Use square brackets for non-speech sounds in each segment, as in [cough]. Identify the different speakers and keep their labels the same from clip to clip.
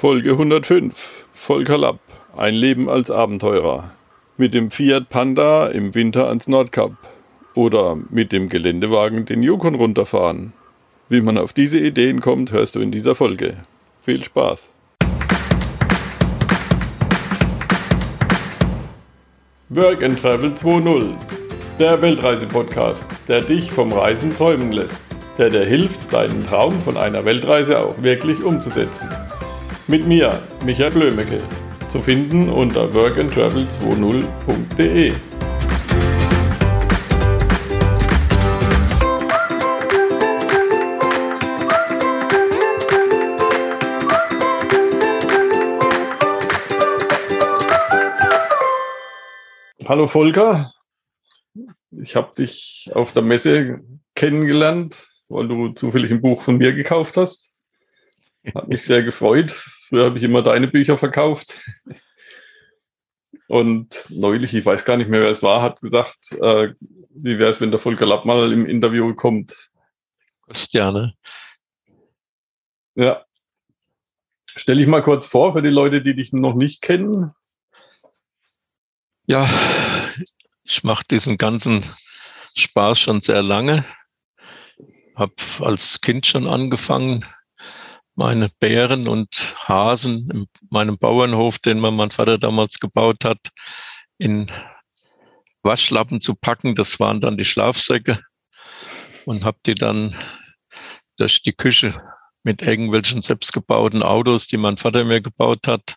Speaker 1: Folge 105. Volker Lapp. Ein Leben als Abenteurer. Mit dem Fiat Panda im Winter ans Nordkap. Oder mit dem Geländewagen den Yukon runterfahren. Wie man auf diese Ideen kommt, hörst du in dieser Folge. Viel Spaß. Work and Travel 2.0. Der Weltreise-Podcast, der dich vom Reisen träumen lässt. Der dir hilft, deinen Traum von einer Weltreise auch wirklich umzusetzen. Mit mir, Michael Blömecke. Zu finden unter workandtravel20.de. Hallo Volker, ich habe dich auf der Messe kennengelernt, weil du zufällig ein Buch von mir gekauft hast. Hat mich sehr gefreut. Früher habe ich immer deine Bücher verkauft. Und neulich, ich weiß gar nicht mehr, wer es war, hat gesagt, äh, wie wäre es, wenn der Volker Lapp mal im Interview kommt?
Speaker 2: Christiane.
Speaker 1: Ja. Stell dich mal kurz vor für die Leute, die dich noch nicht kennen.
Speaker 2: Ja, ich mache diesen ganzen Spaß schon sehr lange. Habe als Kind schon angefangen, meine Bären und Hasen in meinem Bauernhof, den mir mein Vater damals gebaut hat, in Waschlappen zu packen. Das waren dann die Schlafsäcke und habe die dann durch die Küche mit irgendwelchen selbstgebauten Autos, die mein Vater mir gebaut hat,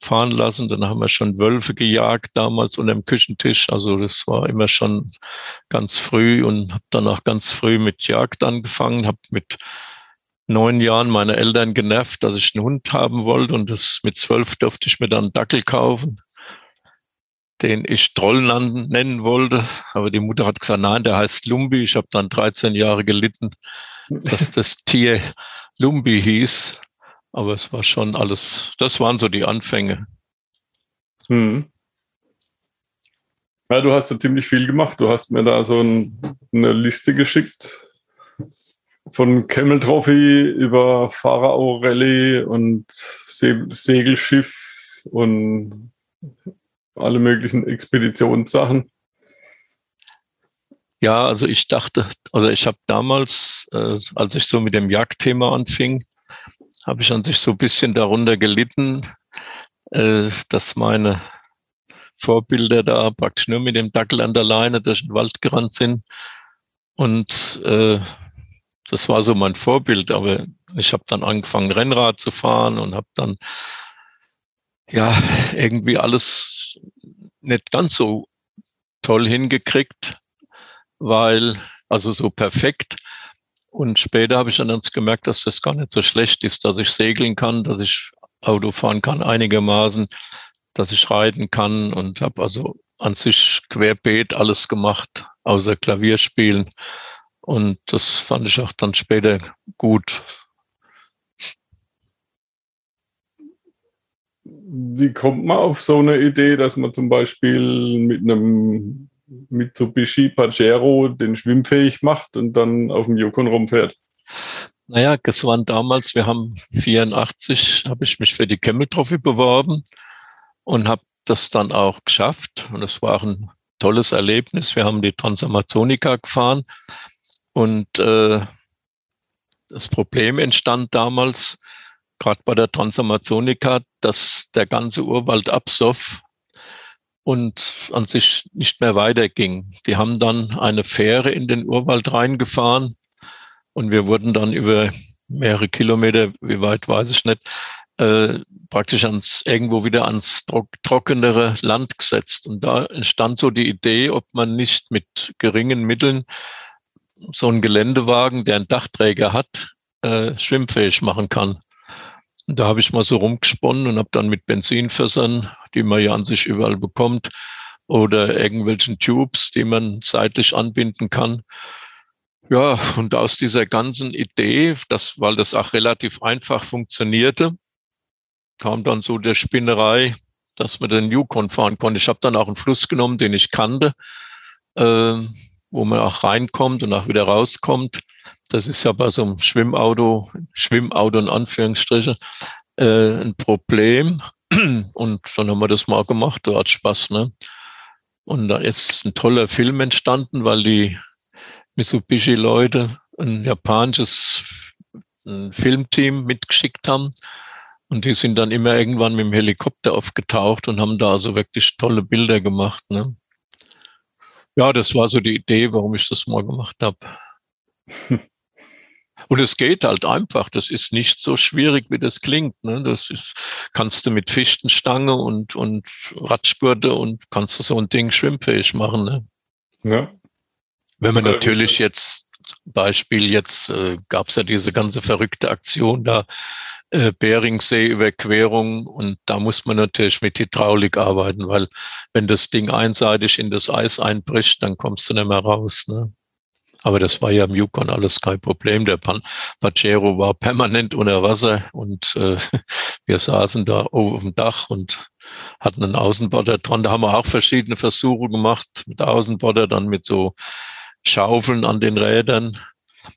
Speaker 2: fahren lassen. Dann haben wir schon Wölfe gejagt damals unter dem Küchentisch. Also das war immer schon ganz früh und habe dann auch ganz früh mit Jagd angefangen, habe mit neun Jahren meine Eltern genervt, dass ich einen Hund haben wollte und das mit zwölf durfte ich mir dann einen Dackel kaufen, den ich Troll nennen wollte. Aber die Mutter hat gesagt, nein, der heißt Lumbi. Ich habe dann 13 Jahre gelitten, dass das [laughs] Tier Lumbi hieß. Aber es war schon alles, das waren so die Anfänge. Hm.
Speaker 1: Ja, du hast ja ziemlich viel gemacht. Du hast mir da so ein, eine Liste geschickt von Camel Trophy über Pharao Rallye und Se Segelschiff und alle möglichen Expeditionssachen.
Speaker 2: Ja, also ich dachte, also ich habe damals, äh, als ich so mit dem Jagdthema anfing, habe ich an sich so ein bisschen darunter gelitten, äh, dass meine Vorbilder da praktisch nur mit dem Dackel an der Leine durch den Wald gerannt sind und äh, das war so mein Vorbild, aber ich habe dann angefangen, Rennrad zu fahren und habe dann ja irgendwie alles nicht ganz so toll hingekriegt, weil, also so perfekt. Und später habe ich dann ganz gemerkt, dass das gar nicht so schlecht ist, dass ich segeln kann, dass ich Auto fahren kann einigermaßen, dass ich reiten kann und habe also an sich querbeet alles gemacht, außer Klavierspielen. Und das fand ich auch dann später gut.
Speaker 1: Wie kommt man auf so eine Idee, dass man zum Beispiel mit einem Mitsubishi Pajero den schwimmfähig macht und dann auf dem Yukon rumfährt?
Speaker 2: Naja, das waren damals, wir haben 84, habe ich mich für die Camel Trophy beworben und habe das dann auch geschafft. Und es war auch ein tolles Erlebnis. Wir haben die Transamazonica gefahren und äh, das Problem entstand damals, gerade bei der Transamazonica, dass der ganze Urwald absoff und an sich nicht mehr weiterging. Die haben dann eine Fähre in den Urwald reingefahren und wir wurden dann über mehrere Kilometer, wie weit weiß ich nicht, äh, praktisch ans irgendwo wieder ans trockenere Land gesetzt. Und da entstand so die Idee, ob man nicht mit geringen Mitteln so einen Geländewagen, der einen Dachträger hat, äh, schwimmfähig machen kann. Und da habe ich mal so rumgesponnen und habe dann mit Benzinfässern, die man ja an sich überall bekommt, oder irgendwelchen Tubes, die man seitlich anbinden kann. Ja, und aus dieser ganzen Idee, das, weil das auch relativ einfach funktionierte, kam dann so der Spinnerei, dass man den Yukon fahren konnte. Ich habe dann auch einen Fluss genommen, den ich kannte. Ähm, wo man auch reinkommt und auch wieder rauskommt. Das ist ja bei so einem Schwimmauto, Schwimmauto in Anführungsstriche, äh, ein Problem. [clears throat] Und dann haben wir das mal gemacht, da hat Spaß, ne? Und da ist ein toller Film entstanden, weil die Mitsubishi-Leute ein japanisches Filmteam mitgeschickt haben. Und die sind dann immer irgendwann mit dem Helikopter aufgetaucht und haben da also wirklich tolle Bilder gemacht. Ne? Ja, das war so die Idee, warum ich das mal gemacht habe. [laughs] Und es geht halt einfach. Das ist nicht so schwierig, wie das klingt. Ne? Das ist, kannst du mit Fichtenstange und, und Radspurte und kannst du so ein Ding schwimmfähig machen. Ne? Ja. Wenn man natürlich jetzt, Beispiel jetzt, äh, gab es ja diese ganze verrückte Aktion da, äh, Beringsee-Überquerung und da muss man natürlich mit Hydraulik arbeiten, weil wenn das Ding einseitig in das Eis einbricht, dann kommst du nicht mehr raus. Ne? Aber das war ja im Yukon alles kein Problem. Der Pan Pajero war permanent unter Wasser und äh, [laughs] wir saßen da oben auf dem Dach und hatten einen Außenborder dran. Da haben wir auch verschiedene Versuche gemacht mit Außenborder, dann mit so Schaufeln an den Rädern.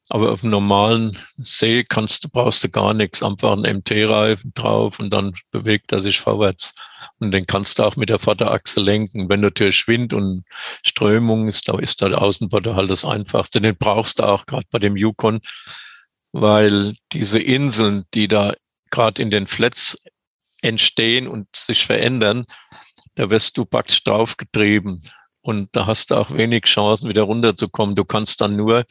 Speaker 2: Aber auf dem normalen See kannst du, brauchst du gar nichts. Einfach einen MT-Reifen drauf und dann bewegt er sich vorwärts. Und den kannst du auch mit der Vorderachse lenken. Wenn natürlich Wind und Strömung ist, da ist der Außenborder halt das Einfachste. Den brauchst du auch gerade bei dem Yukon, weil diese Inseln, die da gerade in den Flats entstehen und sich verändern, da wirst du praktisch draufgetrieben. Und da hast du auch wenig Chancen, wieder runterzukommen. Du kannst dann nur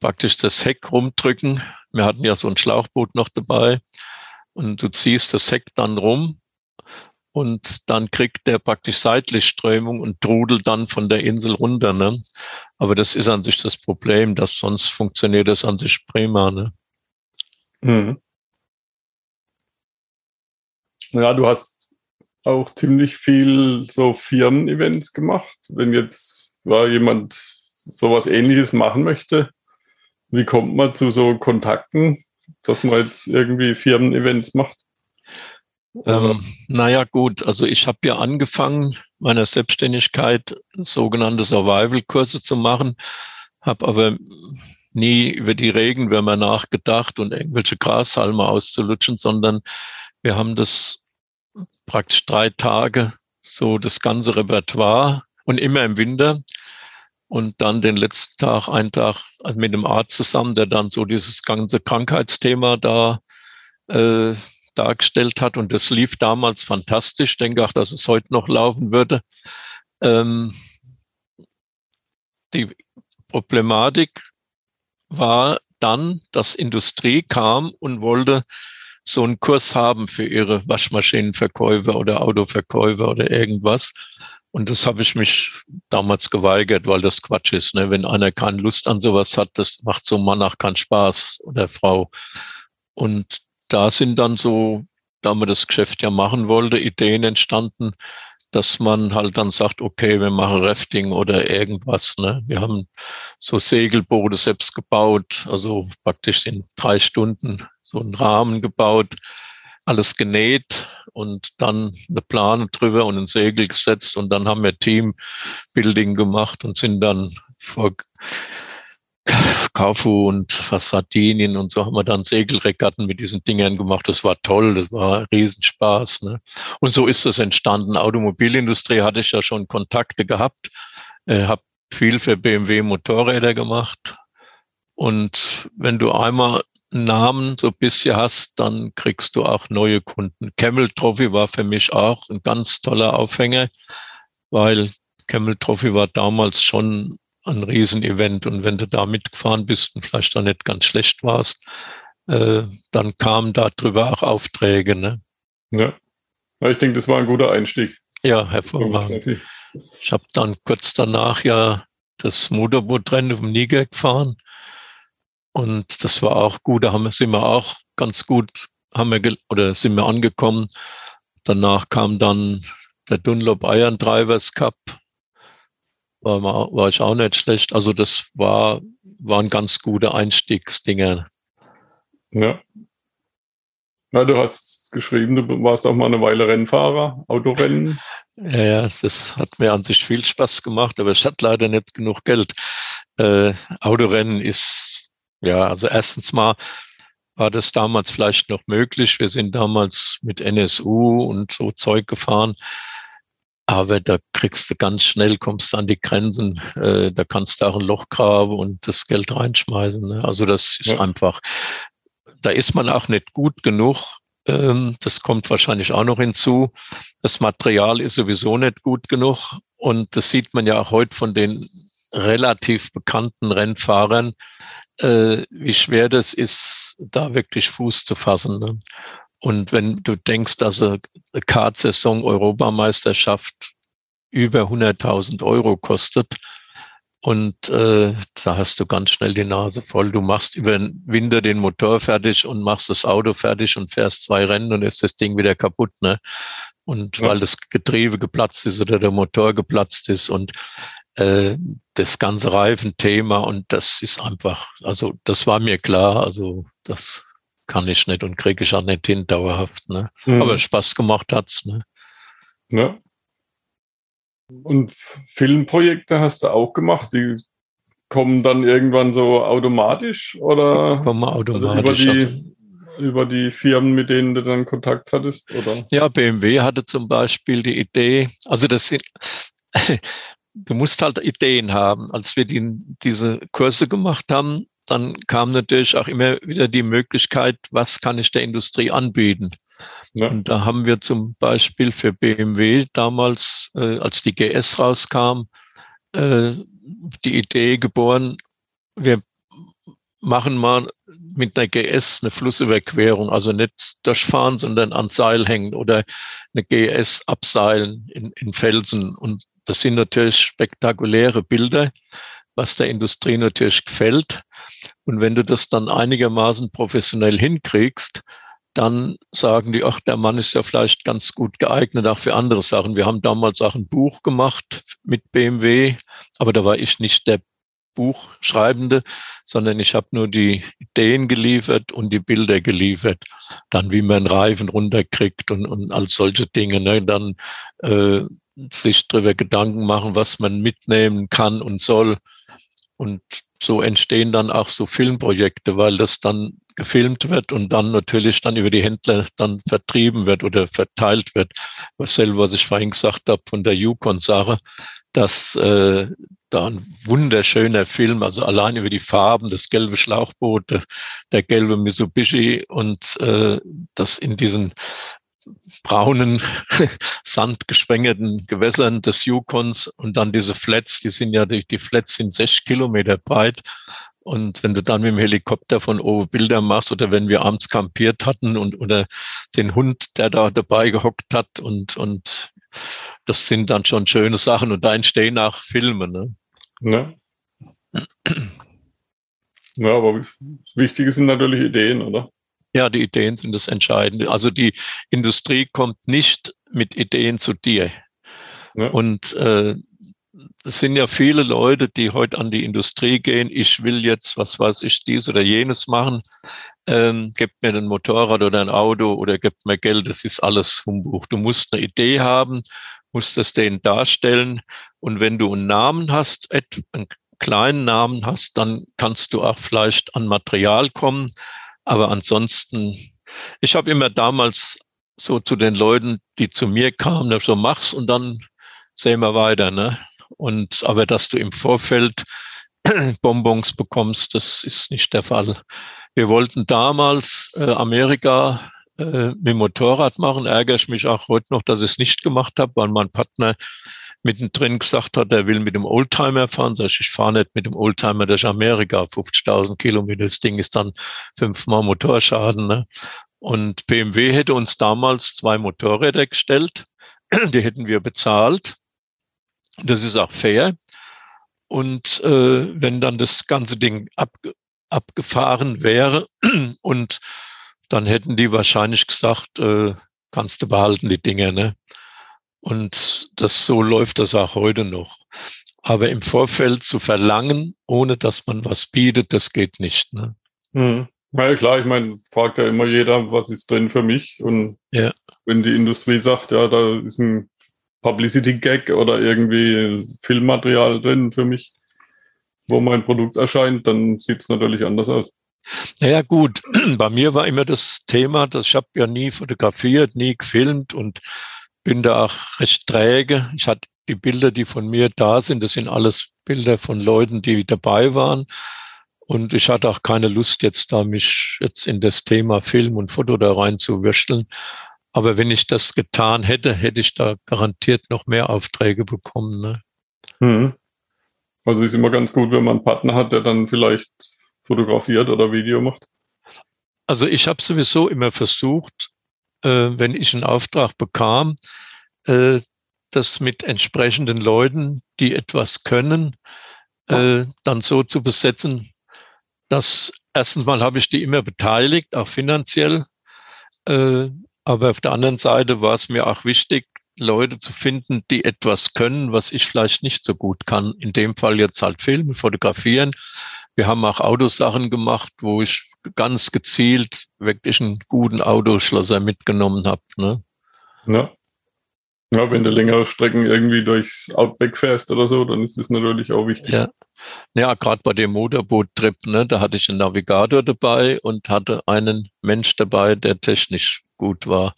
Speaker 2: praktisch das Heck rumdrücken. Wir hatten ja so ein Schlauchboot noch dabei. Und du ziehst das Heck dann rum und dann kriegt der praktisch seitlich Strömung und trudelt dann von der Insel runter. Ne? Aber das ist an sich das Problem, dass sonst funktioniert das an sich prima. Ne? Mhm.
Speaker 1: Ja, du hast auch ziemlich viel so Firmen-Events gemacht. Wenn jetzt ja, jemand sowas ähnliches machen möchte, wie kommt man zu so Kontakten, dass man jetzt irgendwie Firmen-Events macht?
Speaker 2: Ähm, naja, gut, also ich habe ja angefangen, meiner Selbstständigkeit sogenannte Survival-Kurse zu machen, habe aber nie über die Regenwürmer nachgedacht und irgendwelche Grashalme auszulutschen, sondern wir haben das praktisch drei Tage so das ganze Repertoire und immer im Winter und dann den letzten Tag, einen Tag mit dem Arzt zusammen, der dann so dieses ganze Krankheitsthema da äh, dargestellt hat. Und das lief damals fantastisch. Ich denke auch, dass es heute noch laufen würde. Ähm, die Problematik war dann, dass Industrie kam und wollte so einen Kurs haben für ihre Waschmaschinenverkäufer oder Autoverkäufer oder irgendwas. Und das habe ich mich damals geweigert, weil das Quatsch ist. Ne? Wenn einer keine Lust an sowas hat, das macht so Mann auch keinen Spaß oder Frau. Und da sind dann so, da man das Geschäft ja machen wollte, Ideen entstanden, dass man halt dann sagt, okay, wir machen Rafting oder irgendwas. Ne? Wir haben so Segelboote selbst gebaut, also praktisch in drei Stunden so einen Rahmen gebaut, alles genäht und dann eine Plane drüber und ein Segel gesetzt und dann haben wir Teambuilding gemacht und sind dann vor Kaufu und fast Sardinien und so haben wir dann Segelregatten mit diesen Dingern gemacht. Das war toll, das war Riesenspaß. Ne? Und so ist das entstanden. Automobilindustrie hatte ich ja schon Kontakte gehabt, äh, habe viel für BMW Motorräder gemacht. Und wenn du einmal Namen so ein bisschen hast, dann kriegst du auch neue Kunden. Camel Trophy war für mich auch ein ganz toller Aufhänger, weil Camel Trophy war damals schon ein Riesenevent und wenn du da mitgefahren bist und vielleicht da nicht ganz schlecht warst, äh, dann kamen darüber auch Aufträge. Ne?
Speaker 1: Ja. ja, ich denke, das war ein guter Einstieg.
Speaker 2: Ja, hervorragend. Ich habe dann kurz danach ja das Motorbootrennen auf dem Niger gefahren und das war auch gut, da haben, sind wir auch ganz gut, haben wir, oder sind wir angekommen. Danach kam dann der Dunlop Iron Drivers Cup. War, war ich auch nicht schlecht. Also das war, waren ganz gute Einstiegsdinger.
Speaker 1: Ja. Na, du hast geschrieben, du warst auch mal eine Weile Rennfahrer, Autorennen.
Speaker 2: Ja, ja, das hat mir an sich viel Spaß gemacht, aber ich hatte leider nicht genug Geld. Äh, Autorennen ist ja, also erstens mal war das damals vielleicht noch möglich. Wir sind damals mit NSU und so Zeug gefahren. Aber da kriegst du ganz schnell, kommst an die Grenzen, äh, da kannst du auch ein Loch graben und das Geld reinschmeißen. Ne? Also das ist ja. einfach, da ist man auch nicht gut genug. Ähm, das kommt wahrscheinlich auch noch hinzu. Das Material ist sowieso nicht gut genug. Und das sieht man ja auch heute von den relativ bekannten Rennfahrern, äh, wie schwer das ist, da wirklich Fuß zu fassen. Ne? Und wenn du denkst, also Kart-Saison Europameisterschaft über 100.000 Euro kostet, und äh, da hast du ganz schnell die Nase voll. Du machst über den Winter den Motor fertig und machst das Auto fertig und fährst zwei Rennen und ist das Ding wieder kaputt. Ne? Und ja. weil das Getriebe geplatzt ist oder der Motor geplatzt ist und äh, das ganze Reifenthema und das ist einfach, also das war mir klar, also das kann ich nicht und kriege ich auch nicht hin dauerhaft. Ne? Mhm. Aber Spaß gemacht hat's. Ne?
Speaker 1: Ja. Und Filmprojekte hast du auch gemacht, die kommen dann irgendwann so automatisch oder
Speaker 2: kommen automatisch
Speaker 1: also über, die, also, über die Firmen, mit denen du dann Kontakt hattest, oder?
Speaker 2: Ja, BMW hatte zum Beispiel die Idee, also das sind [laughs] du musst halt Ideen haben. Als wir die, diese Kurse gemacht haben, dann kam natürlich auch immer wieder die Möglichkeit, was kann ich der Industrie anbieten? Ja. Und da haben wir zum Beispiel für BMW damals, äh, als die GS rauskam, äh, die Idee geboren, wir machen mal mit einer GS eine Flussüberquerung, also nicht durchfahren, sondern an Seil hängen oder eine GS abseilen in, in Felsen. Und das sind natürlich spektakuläre Bilder, was der Industrie natürlich gefällt. Und wenn du das dann einigermaßen professionell hinkriegst, dann sagen die, ach, der Mann ist ja vielleicht ganz gut geeignet auch für andere Sachen. Wir haben damals auch ein Buch gemacht mit BMW, aber da war ich nicht der Buchschreibende, sondern ich habe nur die Ideen geliefert und die Bilder geliefert. Dann, wie man Reifen runterkriegt und, und all solche Dinge. Ne? Dann äh, sich darüber Gedanken machen, was man mitnehmen kann und soll. Und so entstehen dann auch so Filmprojekte, weil das dann gefilmt wird und dann natürlich dann über die Händler dann vertrieben wird oder verteilt wird. Selber, was ich vorhin gesagt habe von der Yukon-Sache, dass äh, da ein wunderschöner Film, also allein über die Farben, das gelbe Schlauchboot, der, der gelbe Mitsubishi und äh, das in diesen braunen, [laughs] sandgesprengelten Gewässern des Yukons und dann diese Flats, die sind ja, die, die Flats sind sechs Kilometer breit. Und wenn du dann mit dem Helikopter von oben Bilder machst oder wenn wir abends kampiert hatten und oder den Hund, der da dabei gehockt hat und, und das sind dann schon schöne Sachen und da entstehen auch Filme. Ne?
Speaker 1: Ja. [clears throat] ja, aber wichtige sind natürlich Ideen, oder?
Speaker 2: Ja, die Ideen sind das Entscheidende. Also die Industrie kommt nicht mit Ideen zu dir. Ja. Und äh, es sind ja viele Leute, die heute an die Industrie gehen. Ich will jetzt, was weiß ich, dies oder jenes machen. Ähm, gebt mir ein Motorrad oder ein Auto oder gebt mir Geld. Das ist alles Humbug. Du musst eine Idee haben, musst das denen darstellen. Und wenn du einen Namen hast, einen kleinen Namen hast, dann kannst du auch vielleicht an Material kommen. Aber ansonsten, ich habe immer damals so zu den Leuten, die zu mir kamen, so mach's und dann sehen wir weiter. Ne? Und aber dass du im Vorfeld [clears throat] Bonbons bekommst, das ist nicht der Fall. Wir wollten damals äh, Amerika äh, mit Motorrad machen. Ärgere ich mich auch heute noch, dass ich es nicht gemacht habe, weil mein Partner mittendrin gesagt hat, er will mit dem Oldtimer fahren. Sag ich, ich fahre nicht mit dem Oldtimer durch Amerika, 50.000 Kilometer. Das Ding ist dann fünfmal Motorschaden. Ne? Und BMW hätte uns damals zwei Motorräder gestellt. [clears throat] Die hätten wir bezahlt. Das ist auch fair. Und äh, wenn dann das ganze Ding ab, abgefahren wäre [clears throat] und dann hätten die wahrscheinlich gesagt, äh, kannst du behalten die Dinger. Ne? Und das so läuft das auch heute noch. Aber im Vorfeld zu verlangen, ohne dass man was bietet, das geht nicht. Ne?
Speaker 1: Hm. Ja klar, ich meine, fragt ja immer jeder, was ist drin für mich? Und ja. wenn die Industrie sagt, ja, da ist ein Publicity-Gag oder irgendwie Filmmaterial drin für mich, wo mein Produkt erscheint, dann sieht es natürlich anders aus.
Speaker 2: Naja gut, [clears throat] bei mir war immer das Thema, dass ich habe ja nie fotografiert, nie gefilmt und bin da auch recht träge. Ich hatte die Bilder, die von mir da sind, das sind alles Bilder von Leuten, die dabei waren. Und ich hatte auch keine Lust, jetzt da mich jetzt in das Thema Film und Foto da rein zu würsteln. Aber wenn ich das getan hätte, hätte ich da garantiert noch mehr Aufträge bekommen. Ne?
Speaker 1: Mhm. Also ist immer ganz gut, wenn man einen Partner hat, der dann vielleicht fotografiert oder Video macht.
Speaker 2: Also ich habe sowieso immer versucht, wenn ich einen Auftrag bekam, äh, das mit entsprechenden Leuten, die etwas können, äh, dann so zu besetzen, dass erstens mal habe ich die immer beteiligt, auch finanziell. Äh, aber auf der anderen Seite war es mir auch wichtig, Leute zu finden, die etwas können, was ich vielleicht nicht so gut kann. In dem Fall jetzt halt Filmen, fotografieren. Wir haben auch Autosachen gemacht, wo ich ganz gezielt wirklich einen guten Autoschlosser mitgenommen habe. Ne?
Speaker 1: Ja. Ja, wenn du längere Strecken irgendwie durchs Outback fährst oder so, dann ist das natürlich auch wichtig.
Speaker 2: Ja, ja gerade bei dem Motorboot-Trip, ne, da hatte ich einen Navigator dabei und hatte einen Mensch dabei, der technisch gut war.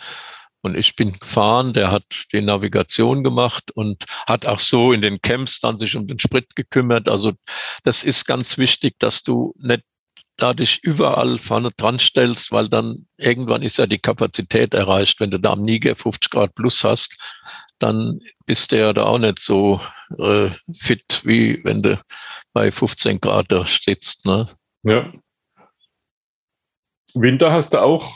Speaker 2: Und ich bin gefahren, der hat die Navigation gemacht und hat auch so in den Camps dann sich um den Sprit gekümmert. Also das ist ganz wichtig, dass du nicht da dich überall vorne dran stellst, weil dann irgendwann ist ja die Kapazität erreicht. Wenn du da am Niger 50 Grad plus hast, dann bist du ja da auch nicht so äh, fit, wie wenn du bei 15 Grad da stehst. Ne?
Speaker 1: Ja. Winter hast du auch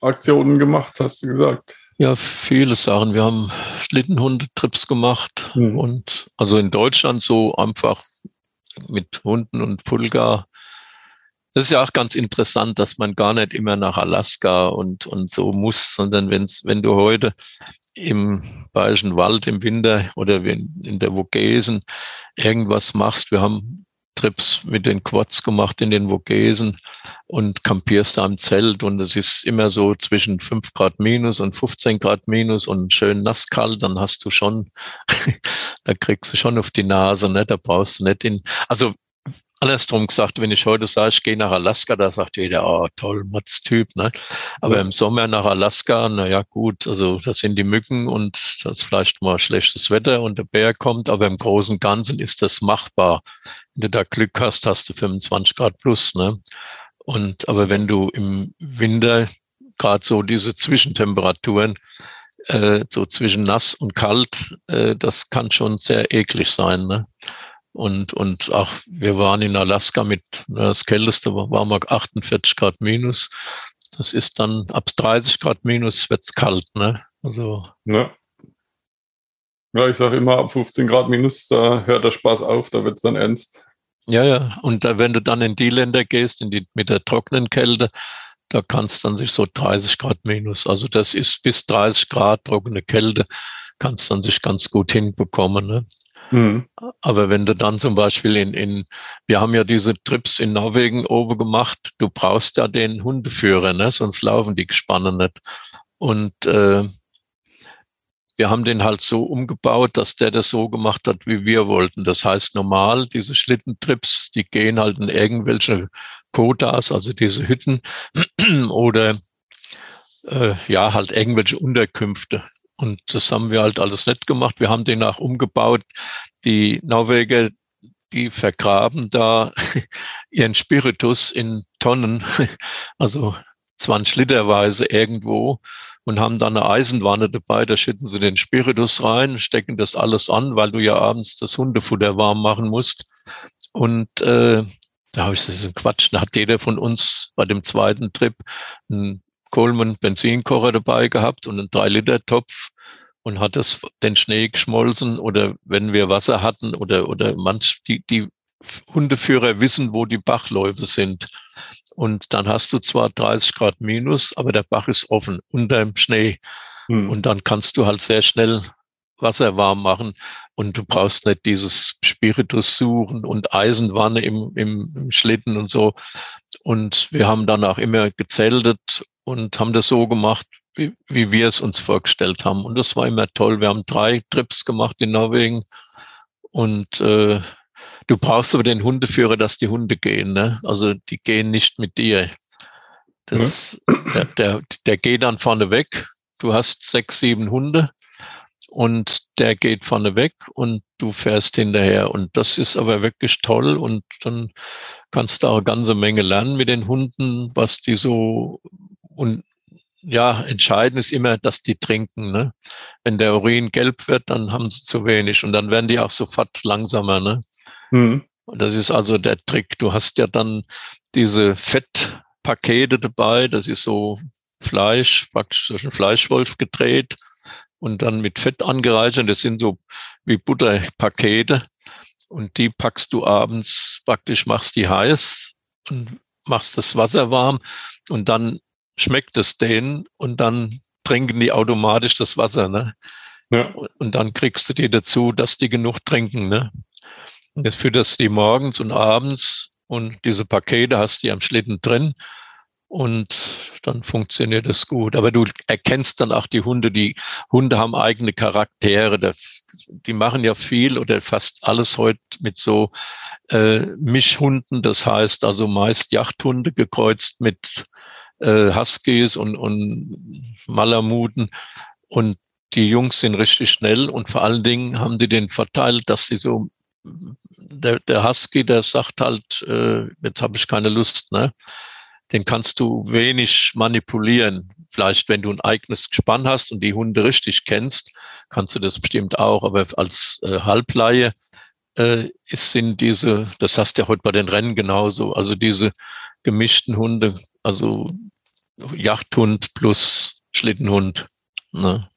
Speaker 1: Aktionen gemacht, hast du gesagt?
Speaker 2: Ja, viele Sachen. Wir haben Schlittenhundetrips gemacht mhm. und also in Deutschland so einfach mit Hunden und Pulgar. Das ist ja auch ganz interessant, dass man gar nicht immer nach Alaska und, und so muss, sondern wenn's, wenn du heute im Bayerischen Wald im Winter oder in der Vogesen irgendwas machst. Wir haben Trips mit den Quads gemacht in den Vogesen und kampierst da im Zelt und es ist immer so zwischen 5 Grad minus und 15 Grad minus und schön nasskalt, dann hast du schon, [laughs] da kriegst du schon auf die Nase, ne? da brauchst du nicht in, also andersrum gesagt, wenn ich heute sage, ich gehe nach Alaska, da sagt jeder, oh toll, Mats-Typ. Ne? Aber ja. im Sommer nach Alaska, na ja gut, also das sind die Mücken und das ist vielleicht mal schlechtes Wetter und der Bär kommt, aber im Großen und Ganzen ist das machbar. Wenn du da Glück hast, hast du 25 Grad plus. Ne? Und aber wenn du im Winter gerade so diese Zwischentemperaturen, äh, so zwischen nass und kalt, äh, das kann schon sehr eklig sein. Ne? Und, und auch wir waren in Alaska mit, das kälteste war mal 48 Grad minus. Das ist dann ab 30 Grad minus wird's kalt, ne? Also.
Speaker 1: Ja. Ja, ich sage immer, ab 15 Grad minus, da hört der Spaß auf, da wird's dann ernst.
Speaker 2: Ja, ja. Und da, wenn du dann in die Länder gehst, in die, mit der trockenen Kälte, da kannst dann sich so 30 Grad minus. Also das ist bis 30 Grad trockene Kälte, kannst dann sich ganz gut hinbekommen. Ne? Mhm. Aber wenn du dann zum Beispiel in, in, wir haben ja diese Trips in Norwegen oben gemacht, du brauchst ja den Hundeführer, ne? sonst laufen die Gespanne nicht. Und äh, wir haben den halt so umgebaut, dass der das so gemacht hat, wie wir wollten. Das heißt, normal, diese Schlittentrips, die gehen halt in irgendwelche Kotas, also diese Hütten [clears throat] oder äh, ja, halt irgendwelche Unterkünfte. Und das haben wir halt alles nicht gemacht. Wir haben den auch umgebaut. Die Norweger, die vergraben da [laughs] ihren Spiritus in Tonnen, [laughs] also 20 Literweise irgendwo und haben dann eine Eisenwanne dabei. Da schütten sie den Spiritus rein, stecken das alles an, weil du ja abends das Hundefutter warm machen musst. Und äh, da habe ich das ist ein Quatsch. Da hat jeder von uns bei dem zweiten Trip einen Coleman Benzinkocher dabei gehabt und einen 3-Liter-Topf und hat das, den Schnee geschmolzen oder wenn wir Wasser hatten oder, oder manch, die, die Hundeführer wissen, wo die Bachläufe sind. Und dann hast du zwar 30 Grad minus, aber der Bach ist offen unter dem Schnee. Hm. Und dann kannst du halt sehr schnell Wasser warm machen und du brauchst nicht dieses Spiritus suchen und Eisenwanne im, im, im Schlitten und so. Und wir haben dann auch immer gezeltet und haben das so gemacht, wie, wie wir es uns vorgestellt haben. Und das war immer toll. Wir haben drei Trips gemacht in Norwegen und äh, Du brauchst aber den Hundeführer, dass die Hunde gehen. Ne? Also die gehen nicht mit dir. Das, ja. der, der, der geht dann vorne weg. Du hast sechs, sieben Hunde und der geht vorne weg und du fährst hinterher. Und das ist aber wirklich toll und dann kannst du auch eine ganze Menge lernen mit den Hunden, was die so und ja, entscheidend ist immer, dass die trinken. Ne? Wenn der Urin gelb wird, dann haben sie zu wenig und dann werden die auch sofort langsamer. Ne? Mhm. Und das ist also der Trick. Du hast ja dann diese Fettpakete dabei, das ist so Fleisch, praktisch durch einen Fleischwolf gedreht und dann mit Fett angereichert. Das sind so wie Butterpakete. Und die packst du abends praktisch, machst die heiß und machst das Wasser warm und dann schmeckt es denen und dann trinken die automatisch das Wasser. Ne? Ja. Und dann kriegst du die dazu, dass die genug trinken. Ne? Und das fütterst du die morgens und abends und diese Pakete hast du am Schlitten drin und dann funktioniert es gut. Aber du erkennst dann auch die Hunde. Die Hunde haben eigene Charaktere. Die machen ja viel oder fast alles heute mit so äh, Mischhunden. Das heißt also meist Jachthunde gekreuzt mit äh, Huskies und, und Malamuten. Und die Jungs sind richtig schnell und vor allen Dingen haben die den Vorteil, dass sie so der, der Husky, der sagt halt, äh, jetzt habe ich keine Lust, ne? Den kannst du wenig manipulieren. Vielleicht, wenn du ein eigenes Gespann hast und die Hunde richtig kennst, kannst du das bestimmt auch. Aber als äh, Halbleihe äh, sind diese, das hast du ja heute bei den Rennen genauso, also diese gemischten Hunde, also Jachthund plus Schlittenhund. Ne?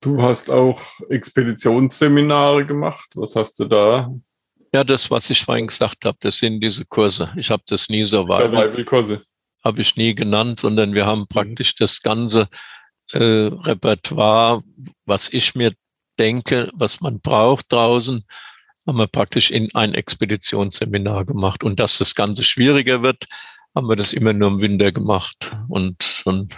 Speaker 1: Du hast auch Expeditionsseminare gemacht. Was hast du da
Speaker 2: ja, das, was ich vorhin gesagt habe, das sind diese Kurse. Ich habe das nie Survival-Kurse. Habe ich nie genannt, sondern wir haben mhm. praktisch das ganze äh, Repertoire, was ich mir denke, was man braucht draußen, haben wir praktisch in ein Expeditionsseminar gemacht. Und dass das Ganze schwieriger wird, haben wir das immer nur im Winter gemacht. Und, und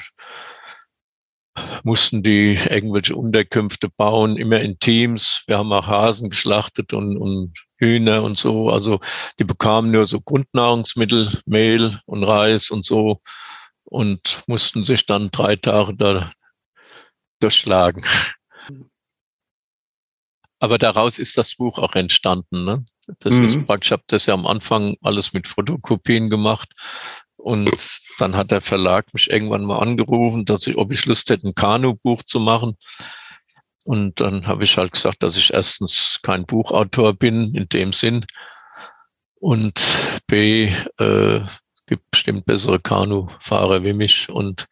Speaker 2: mussten die irgendwelche Unterkünfte bauen, immer in Teams. Wir haben auch Hasen geschlachtet und, und Hühner und so. Also die bekamen nur so Grundnahrungsmittel, Mehl und Reis und so und mussten sich dann drei Tage da durchschlagen. [laughs] Aber daraus ist das Buch auch entstanden. Ne? Das mhm. ist praktisch, ich habe das ja am Anfang alles mit Fotokopien gemacht und dann hat der Verlag mich irgendwann mal angerufen, dass ich, ob ich Lust hätte, ein Kanu-Buch zu machen. Und dann habe ich halt gesagt, dass ich erstens kein Buchautor bin in dem Sinn und B äh, gibt bestimmt bessere Kanufahrer wie mich und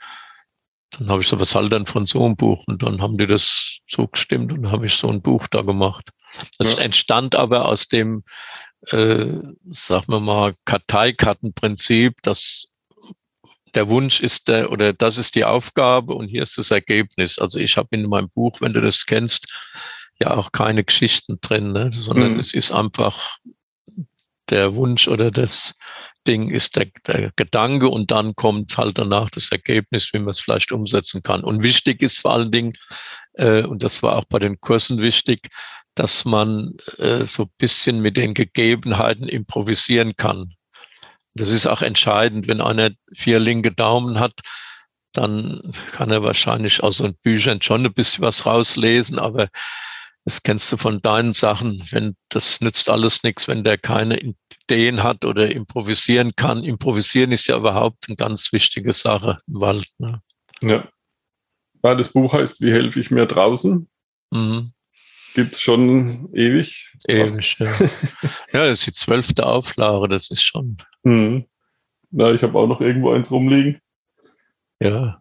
Speaker 2: dann habe ich so was halt dann von so einem Buch und dann haben die das so gestimmt und habe ich so ein Buch da gemacht. Das ja. entstand aber aus dem äh, sagen wir mal, Karteikartenprinzip, dass der Wunsch ist der oder das ist die Aufgabe und hier ist das Ergebnis. Also ich habe in meinem Buch, wenn du das kennst, ja auch keine Geschichten drin, ne? sondern mhm. es ist einfach der Wunsch oder das Ding ist der, der Gedanke und dann kommt halt danach das Ergebnis, wie man es vielleicht umsetzen kann. Und wichtig ist vor allen Dingen, äh, und das war auch bei den Kursen wichtig, dass man äh, so ein bisschen mit den Gegebenheiten improvisieren kann. Das ist auch entscheidend. Wenn einer vier linke Daumen hat, dann kann er wahrscheinlich aus so Büchern schon ein bisschen was rauslesen, aber das kennst du von deinen Sachen. Wenn das nützt alles nichts, wenn der keine Ideen hat oder improvisieren kann. Improvisieren ist ja überhaupt eine ganz wichtige Sache im Wald. Ne?
Speaker 1: Ja. ja. Das Buch heißt Wie helfe ich mir draußen? Mhm gibt es schon ewig.
Speaker 2: Ewig, ja. [laughs] ja, das ist die zwölfte Auflage, das ist schon.
Speaker 1: Hm. Ja, ich habe auch noch irgendwo eins rumliegen.
Speaker 2: Ja.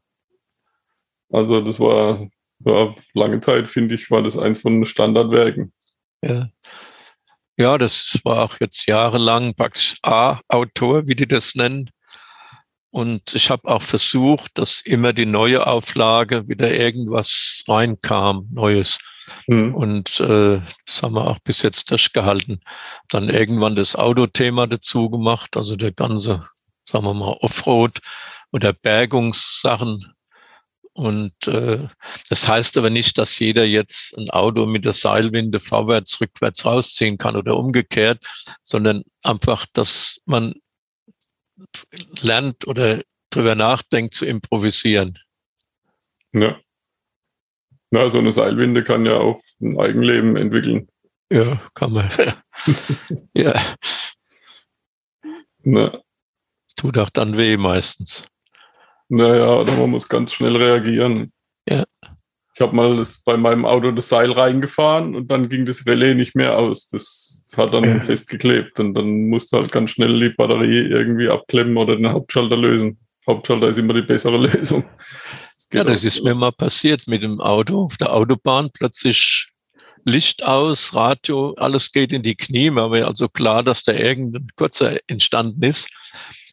Speaker 1: Also das war ja, lange Zeit, finde ich, war das eins von den Standardwerken.
Speaker 2: Ja. Ja, das war auch jetzt jahrelang praktisch A-Autor, wie die das nennen. Und ich habe auch versucht, dass immer die neue Auflage wieder irgendwas reinkam, Neues. Mhm. Und äh, das haben wir auch bis jetzt durchgehalten. Dann irgendwann das Autothema dazu gemacht, also der ganze, sagen wir mal, Offroad oder Bergungssachen. Und äh, das heißt aber nicht, dass jeder jetzt ein Auto mit der Seilwinde vorwärts, rückwärts rausziehen kann oder umgekehrt, sondern einfach, dass man lernt oder drüber nachdenkt zu improvisieren.
Speaker 1: Ja. Na, so eine Seilwinde kann ja auch ein Eigenleben entwickeln.
Speaker 2: Ja, kann man. [laughs] ja.
Speaker 1: Na.
Speaker 2: Tut auch dann weh meistens.
Speaker 1: Naja, oder man muss ganz schnell reagieren.
Speaker 2: Ja.
Speaker 1: Ich habe mal das, bei meinem Auto das Seil reingefahren und dann ging das Relais nicht mehr aus. Das hat dann ja. festgeklebt und dann musste halt ganz schnell die Batterie irgendwie abklemmen oder den Hauptschalter lösen. Hauptschalter ist immer die bessere [laughs] Lösung.
Speaker 2: Ja, das ist mir mal passiert mit dem Auto auf der Autobahn. Plötzlich Licht aus, Radio, alles geht in die Knie. Mir war also klar, dass da irgendein kurzer entstanden ist.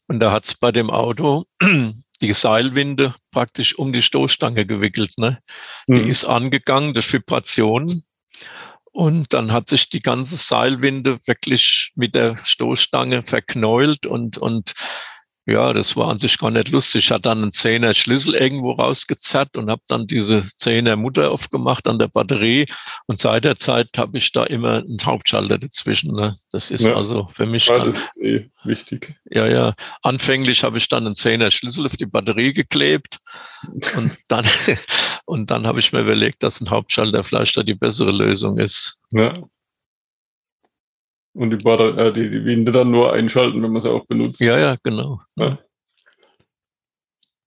Speaker 2: Und da hat es bei dem Auto [clears throat] die Seilwinde praktisch um die Stoßstange gewickelt. Ne? Die mhm. ist angegangen durch Vibrationen. Und dann hat sich die ganze Seilwinde wirklich mit der Stoßstange verknäult und, und ja, das war an sich gar nicht lustig. Ich hatte dann einen Zehner Schlüssel irgendwo rausgezerrt und habe dann diese Zehner Mutter aufgemacht an der Batterie. Und seit der Zeit habe ich da immer einen Hauptschalter dazwischen. Ne? Das ist ja. also für mich
Speaker 1: das ist eh wichtig.
Speaker 2: Ja, ja. Anfänglich habe ich dann einen Zehner Schlüssel auf die Batterie geklebt und [laughs] dann und dann habe ich mir überlegt, dass ein Hauptschalter vielleicht da die bessere Lösung ist.
Speaker 1: Ja. Und die, Batter äh, die, die Winde dann nur einschalten, wenn man sie auch benutzt.
Speaker 2: Ja, ja, genau. Ja.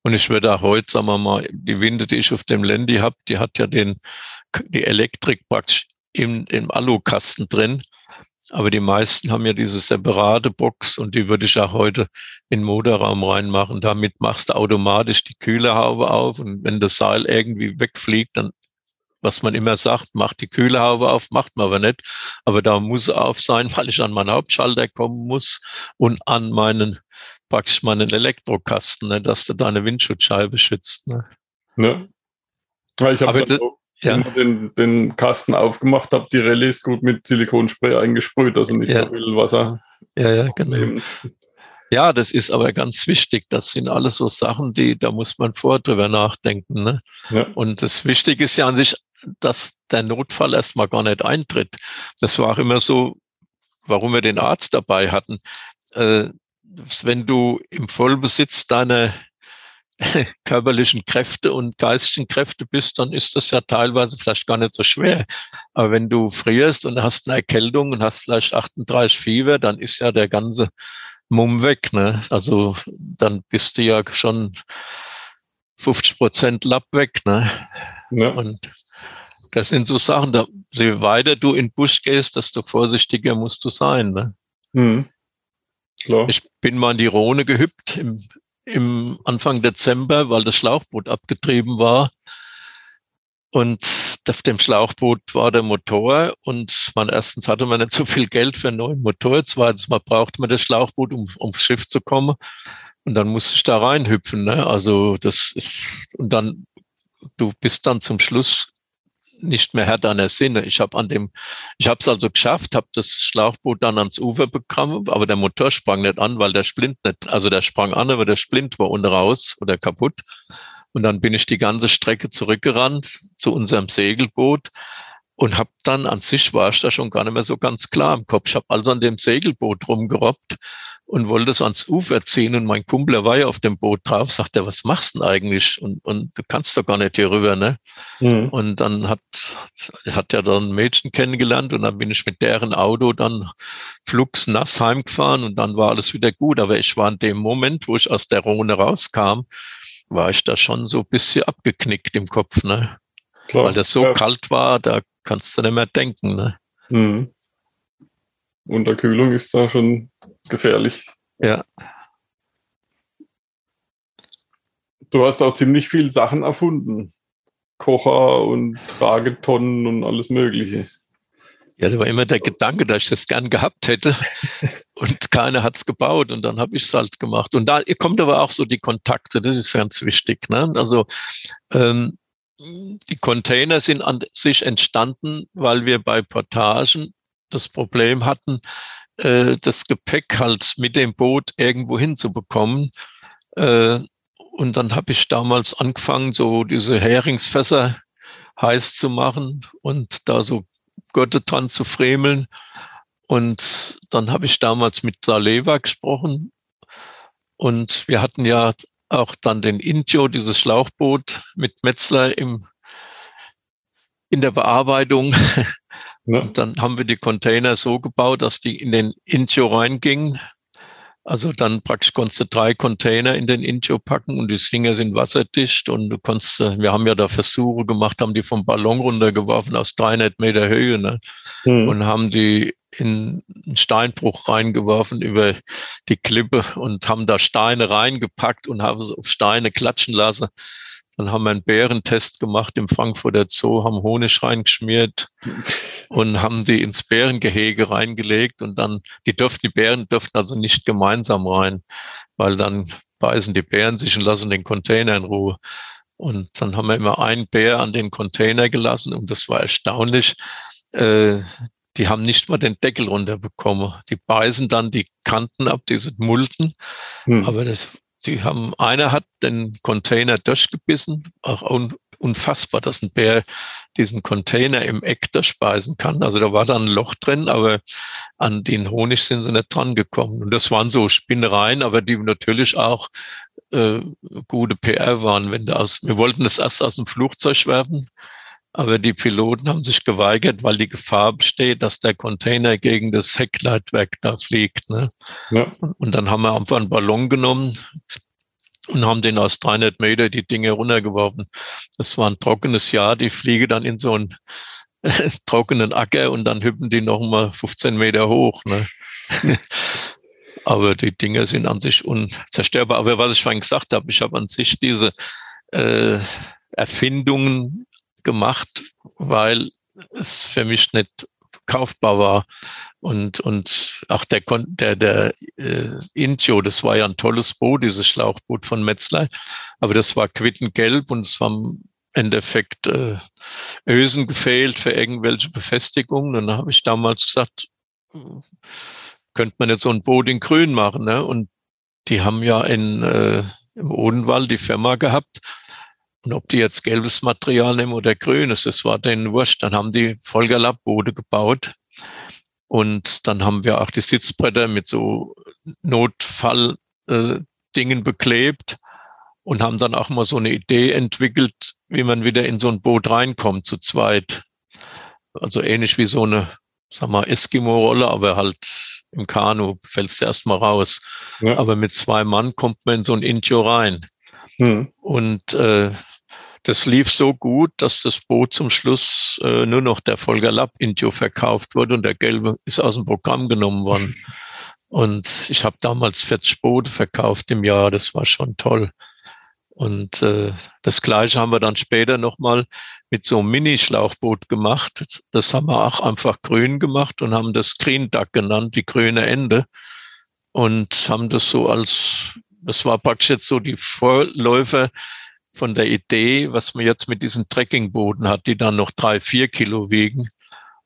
Speaker 2: Und ich würde auch heute, sagen wir mal, die Winde, die ich auf dem Landy habe, die hat ja den, die Elektrik praktisch im, im Alukasten drin. Aber die meisten haben ja diese separate Box und die würde ich auch heute in den Motorraum reinmachen. Damit machst du automatisch die Kühlerhaube auf und wenn das Seil irgendwie wegfliegt, dann was man immer sagt, macht die Kühlhaube auf, macht man aber nicht. Aber da muss auf sein, [laughs] weil ich an meinen Hauptschalter kommen muss und an meinen, praktisch meinen Elektrokasten, ne, dass du deine Windschutzscheibe schützt. Ne.
Speaker 1: Ja. ja ich habe ja. den, den Kasten aufgemacht, habe die Relais gut mit Silikonspray eingesprüht, also nicht ja. so viel Wasser.
Speaker 2: Ja, ja, genau. Ja, das ist aber ganz wichtig. Das sind alles so Sachen, die, da muss man vor drüber nachdenken. Ne? Ja. Und das Wichtige ist ja an sich dass der Notfall erstmal gar nicht eintritt. Das war auch immer so, warum wir den Arzt dabei hatten. Äh, wenn du im Vollbesitz deiner [laughs] körperlichen Kräfte und geistigen Kräfte bist, dann ist das ja teilweise vielleicht gar nicht so schwer. Aber wenn du frierst und hast eine Erkältung und hast vielleicht 38 Fieber, dann ist ja der ganze Mumm weg. Ne? Also dann bist du ja schon 50 Prozent Lapp weg. Ne? Ja. Und das sind so Sachen, da, je weiter du in den Busch gehst, desto vorsichtiger musst du sein. Ne? Mhm. Ich bin mal in die Rhone gehüpft im, im Anfang Dezember, weil das Schlauchboot abgetrieben war. Und auf dem Schlauchboot war der Motor und man erstens hatte man nicht so viel Geld für einen neuen Motor, zweitens mal brauchte man das Schlauchboot, um ums Schiff zu kommen. Und dann musste ich da reinhüpfen. Ne? Also das ist, und dann, du bist dann zum Schluss nicht mehr Herr deiner Sinne. Ich habe an dem, ich habe es also geschafft, habe das Schlauchboot dann ans Ufer bekommen, aber der Motor sprang nicht an, weil der Splint nicht, also der sprang an, aber der Splint war unten raus oder kaputt. Und dann bin ich die ganze Strecke zurückgerannt zu unserem Segelboot und habe dann an sich war ich da schon gar nicht mehr so ganz klar im Kopf. Ich habe also an dem Segelboot rumgerobbt und wollte es ans Ufer ziehen und mein Kumpel war ja auf dem Boot drauf, sagt er, was machst du denn eigentlich? Und, und du kannst doch gar nicht hier rüber, ne? Mhm. Und dann hat, hat er dann ein Mädchen kennengelernt und dann bin ich mit deren Auto dann flugs nass heimgefahren und dann war alles wieder gut. Aber ich war in dem Moment, wo ich aus der Rhone rauskam, war ich da schon so ein bisschen abgeknickt im Kopf, ne? Klar, Weil das so ja. kalt war, da kannst du nicht mehr denken, ne? Mhm.
Speaker 1: Unterkühlung ist da schon gefährlich.
Speaker 2: Ja.
Speaker 1: Du hast auch ziemlich viel Sachen erfunden. Kocher und Tragetonnen und alles Mögliche.
Speaker 2: Ja, da war immer der Gedanke, dass ich das gern gehabt hätte. [laughs] und keiner hat es gebaut und dann habe ich es halt gemacht. Und da kommt aber auch so die Kontakte, das ist ganz wichtig. Ne? Also ähm, die Container sind an sich entstanden, weil wir bei Portagen das Problem hatten, äh, das Gepäck halt mit dem Boot irgendwo hinzubekommen. Äh, und dann habe ich damals angefangen, so diese Heringsfässer heiß zu machen und da so Gurte dran zu fremeln. Und dann habe ich damals mit Saleva gesprochen. Und wir hatten ja auch dann den Intio, dieses Schlauchboot mit Metzler im, in der Bearbeitung. [laughs] Ja. Und dann haben wir die Container so gebaut, dass die in den Intio reingingen. Also dann praktisch konntest du drei Container in den Intio packen und die Finger sind wasserdicht und du konntest, äh, wir haben ja da Versuche gemacht, haben die vom Ballon runtergeworfen aus 300 Meter Höhe ne? Mhm. und haben die in einen Steinbruch reingeworfen über die Klippe und haben da Steine reingepackt und haben sie auf Steine klatschen lassen. Dann haben wir einen Bärentest gemacht im Frankfurter Zoo, haben Honig reingeschmiert und haben die ins Bärengehege reingelegt und dann, die dürften, die Bären dürften also nicht gemeinsam rein, weil dann beißen die Bären sich und lassen den Container in Ruhe. Und dann haben wir immer einen Bär an den Container gelassen und das war erstaunlich. Äh, die haben nicht mal den Deckel runterbekommen. Die beißen dann die Kanten ab, diese Mulden. Hm. Aber das die haben, einer hat den Container durchgebissen, auch un, unfassbar, dass ein Bär diesen Container im Eck durchspeisen kann. Also da war dann ein Loch drin, aber an den Honig sind sie nicht dran gekommen. Und das waren so Spinnereien, aber die natürlich auch äh, gute PR waren. Wenn da aus, wir wollten das erst aus dem Flugzeug werfen, aber die Piloten haben sich geweigert, weil die Gefahr besteht, dass der Container gegen das Heckleitwerk da fliegt. Ne? Ja. Und dann haben wir einfach einen Ballon genommen und haben den aus 300 Meter die Dinge runtergeworfen. Das war ein trockenes Jahr. Die fliege dann in so einen [laughs] trockenen Acker und dann hüppen die noch mal 15 Meter hoch. Ne? [laughs] Aber die Dinge sind an sich unzerstörbar. Aber was ich vorhin gesagt habe, ich habe an sich diese äh, Erfindungen gemacht, weil es für mich nicht kaufbar war. Und, und auch der, der, der äh, Intio, das war ja ein tolles Boot, dieses Schlauchboot von Metzler, aber das war quittengelb und es war im Endeffekt äh, Ösen gefehlt für irgendwelche Befestigungen. Und da habe ich damals gesagt, könnte man jetzt so ein Boot in Grün machen. Ne? Und die haben ja in, äh, im Odenwald die Firma gehabt, und ob die jetzt gelbes Material nehmen oder grünes, das war denen wurscht. Dann haben die Vollgalappboote gebaut. Und dann haben wir auch die Sitzbretter mit so Notfalldingen äh, beklebt und haben dann auch mal so eine Idee entwickelt, wie man wieder in so ein Boot reinkommt zu zweit. Also ähnlich wie so eine, sag mal, Eskimo-Rolle, aber halt im Kanu fällst du erstmal raus. Ja. Aber mit zwei Mann kommt man in so ein Intio rein. Hm. Und äh, das lief so gut, dass das Boot zum Schluss äh, nur noch der Volker Lapp Intio verkauft wurde und der Gelbe ist aus dem Programm genommen worden. [laughs] Und ich habe damals 40 Boote verkauft im Jahr, das war schon toll. Und äh, das gleiche haben wir dann später nochmal mit so einem Mini-Schlauchboot gemacht. Das haben wir auch einfach grün gemacht und haben das Green Duck genannt, die grüne Ende. Und haben das so als, das war praktisch jetzt so die Vorläufer von der Idee, was man jetzt mit diesen Trekkingbooten hat, die dann noch drei, vier Kilo wiegen.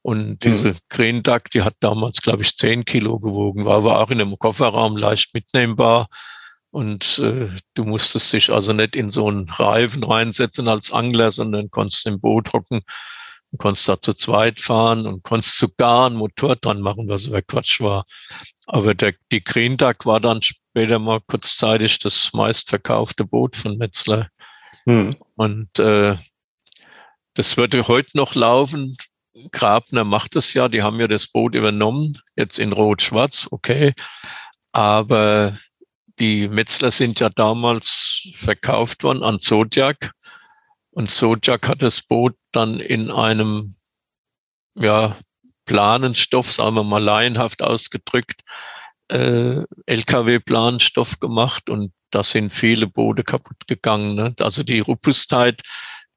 Speaker 2: Und diese mhm. Green Duck, die hat damals, glaube ich, zehn Kilo gewogen, war aber auch in einem Kofferraum leicht mitnehmbar. Und äh, du musstest dich also nicht in so einen Reifen reinsetzen als Angler, sondern konntest im Boot hocken und konntest da zu zweit fahren und konntest sogar einen Motor dran machen, was aber Quatsch war. Aber der, die Green Duck war dann später mal kurzzeitig das meistverkaufte Boot von Metzler. Hm. Und äh, das würde heute noch laufen. Grabner macht es ja, die haben ja das Boot übernommen, jetzt in Rot-Schwarz, okay. Aber die Metzler sind ja damals verkauft worden an Zodiac. Und Zodiac hat das Boot dann in einem, ja, Planenstoff, sagen wir mal laienhaft ausgedrückt, äh, LKW-Planstoff gemacht und da sind viele Boote kaputt gegangen. Ne? Also die Robustheit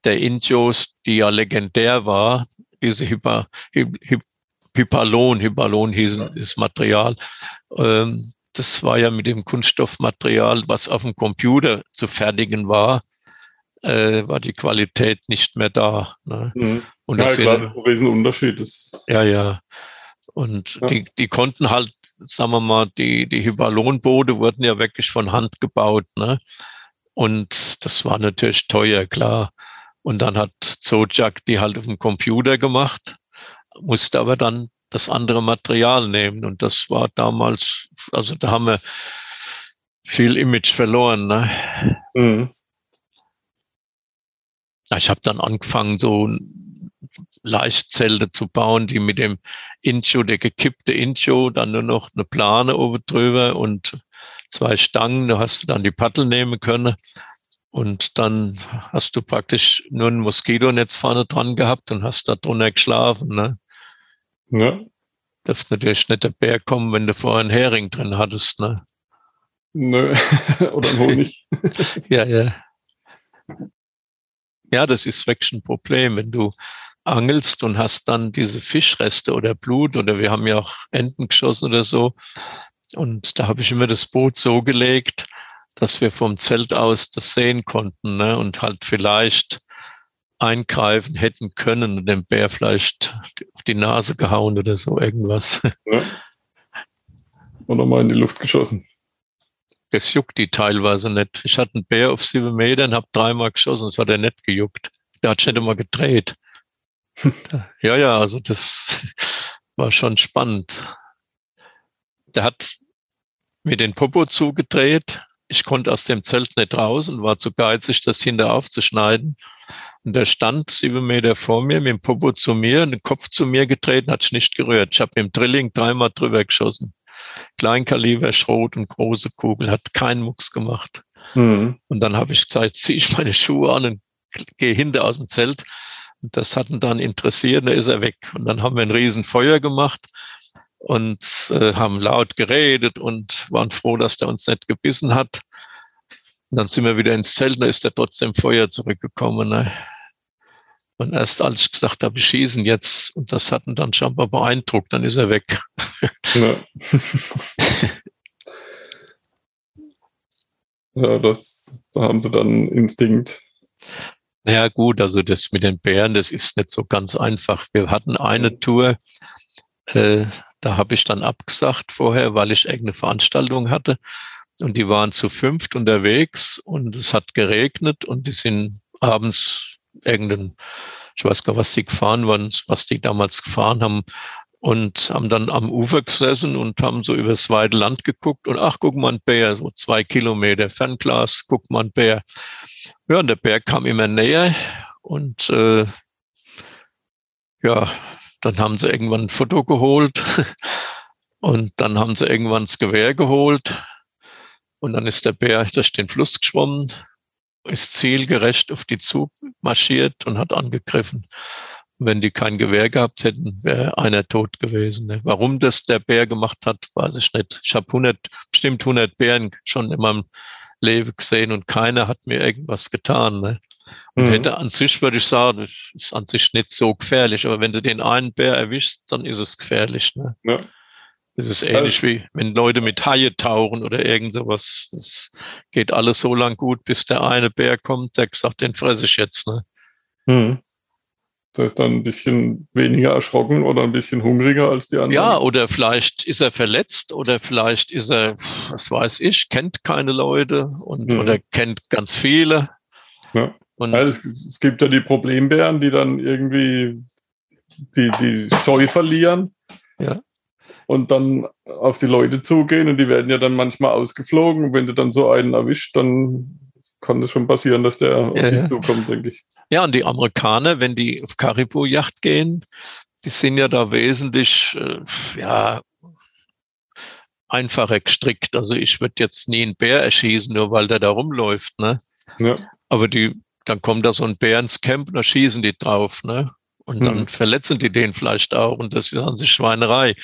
Speaker 2: der Indios, die ja legendär war, diese Hyper, Hy, Hypalon, Hypalon hieß das Material, ähm, das war ja mit dem Kunststoffmaterial, was auf dem Computer zu fertigen war, äh, war die Qualität nicht mehr da. Ne?
Speaker 1: Mhm. Und ja, klar, das ist ein Riesenunterschied.
Speaker 2: Ja, ja. Und ja. Die, die konnten halt sagen wir mal, die, die Hybalonboote wurden ja wirklich von Hand gebaut. Ne? Und das war natürlich teuer, klar. Und dann hat Zojak die halt auf dem Computer gemacht, musste aber dann das andere Material nehmen. Und das war damals, also da haben wir viel Image verloren. Ne? Mhm. Ich habe dann angefangen, so Leichtzelte zu bauen, die mit dem Incho, der gekippte Incho, dann nur noch eine Plane oben drüber und zwei Stangen, da hast du dann die Paddel nehmen können. Und dann hast du praktisch nur ein Moskitonetz vorne dran gehabt und hast da drunter geschlafen. Ne? Ja. Darf natürlich nicht der Bär kommen, wenn du vorher einen Hering drin hattest. Ne?
Speaker 1: Nö, [laughs] oder Honig. [laughs]
Speaker 2: ja, ja. Ja, das ist wirklich ein Problem, wenn du angelst und hast dann diese Fischreste oder Blut oder wir haben ja auch Enten geschossen oder so. Und da habe ich immer das Boot so gelegt, dass wir vom Zelt aus das sehen konnten ne? und halt vielleicht eingreifen hätten können und dem Bär vielleicht auf die Nase gehauen oder so irgendwas. [laughs] Ja.
Speaker 1: Oder mal in die Luft geschossen.
Speaker 2: Das juckt die teilweise nicht. Ich hatte einen Bär auf sieben Metern, habe dreimal geschossen, das hat er nicht gejuckt. Der hat schon immer gedreht. [laughs] ja, ja, also das [laughs] war schon spannend. Der hat mir den Popo zugedreht. Ich konnte aus dem Zelt nicht raus und war zu geizig, das hinter aufzuschneiden. Und der stand sieben Meter vor mir, mit dem Popo zu mir, den Kopf zu mir getreten, hat nicht gerührt. Ich habe mit dem Drilling dreimal drüber geschossen. Kleinkaliber, Schrot und große Kugel, hat keinen Mucks gemacht. Mhm. Und dann habe ich gesagt, ziehe ich meine Schuhe an und gehe hinter aus dem Zelt. Und das hat ihn dann interessiert, da ist er weg. Und dann haben wir ein Riesenfeuer gemacht und äh, haben laut geredet und waren froh, dass der uns nicht gebissen hat. Und dann sind wir wieder ins Zelt, da ist er trotzdem Feuer zurückgekommen. Ne? Und erst als ich gesagt habe, schießen jetzt, und das hat ihn dann scheinbar beeindruckt, dann ist er weg. Ja, [laughs]
Speaker 1: ja das, da haben sie dann Instinkt.
Speaker 2: Naja, gut, also das mit den Bären, das ist nicht so ganz einfach. Wir hatten eine Tour, äh, da habe ich dann abgesagt vorher, weil ich irgendeine Veranstaltung hatte. Und die waren zu fünft unterwegs und es hat geregnet und die sind abends irgendein, ich weiß gar, was sie gefahren waren, was die damals gefahren haben, und haben dann am Ufer gesessen und haben so übers weite Land geguckt und ach, guck mal ein Bär, so zwei Kilometer Fernglas, guck mal ein Bär. Ja, und der Bär kam immer näher und äh, ja, dann haben sie irgendwann ein Foto geholt [laughs] und dann haben sie irgendwann das Gewehr geholt und dann ist der Bär durch den Fluss geschwommen, ist zielgerecht auf die Zug marschiert und hat angegriffen. Wenn die kein Gewehr gehabt hätten, wäre einer tot gewesen. Ne? Warum das der Bär gemacht hat, weiß ich nicht. Ich habe 100, bestimmt 100 Bären schon in meinem Leben gesehen und keiner hat mir irgendwas getan. Ne? Und mhm. hätte an sich, würde ich sagen, ist an sich nicht so gefährlich. Aber wenn du den einen Bär erwischst, dann ist es gefährlich. Ne? Ja. Das ist ähnlich also, wie wenn Leute mit Haie tauchen oder irgend sowas. Das geht alles so lang gut, bis der eine Bär kommt, der sagt, den fresse ich jetzt. Ne? Mhm.
Speaker 1: Das heißt dann ein bisschen weniger erschrocken oder ein bisschen hungriger als die anderen.
Speaker 2: Ja, oder vielleicht ist er verletzt oder vielleicht ist er, was weiß ich, kennt keine Leute und mhm. oder kennt ganz viele.
Speaker 1: Ja. Und ja, es, es, gibt ja die Problembären, die dann irgendwie die, die Scheu verlieren. Ja. Und dann auf die Leute zugehen und die werden ja dann manchmal ausgeflogen. Und wenn du dann so einen erwischt, dann kann es schon passieren, dass der auf ja, dich zukommt, denke ich.
Speaker 2: Ja, und die Amerikaner, wenn die auf Karibu-Yacht gehen, die sind ja da wesentlich, äh, ja, einfacher gestrickt. Also ich würde jetzt nie einen Bär erschießen, nur weil der da rumläuft, ne? Ja. Aber die, dann kommt da so ein Bär ins Camp und da schießen die drauf, ne? Und dann hm. verletzen die den vielleicht auch und das ist an sich Schweinerei.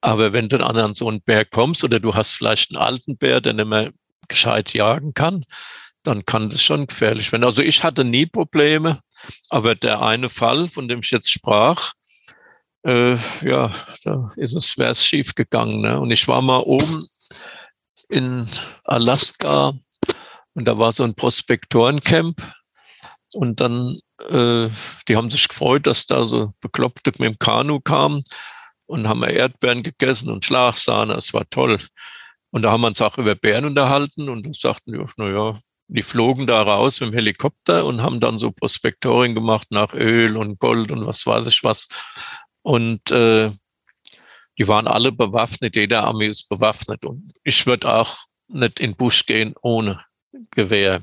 Speaker 2: Aber wenn du dann an so einen Bär kommst oder du hast vielleicht einen alten Bär, der nicht mehr gescheit jagen kann, dann kann das schon gefährlich werden. Also ich hatte nie Probleme, aber der eine Fall, von dem ich jetzt sprach, äh, ja, da ist es, wäre es schief gegangen. Ne? Und ich war mal oben in Alaska und da war so ein Prospektorencamp und dann, äh, die haben sich gefreut, dass da so Bekloppte mit dem Kanu kamen und haben Erdbeeren gegessen und Schlagsahne, das war toll. Und da haben wir uns auch über Bären unterhalten und sagten, ja, naja, die flogen da raus mit dem Helikopter und haben dann so Prospektoring gemacht nach Öl und Gold und was weiß ich was. Und äh, die waren alle bewaffnet, jede Armee ist bewaffnet. Und ich würde auch nicht in Busch gehen ohne Gewehr.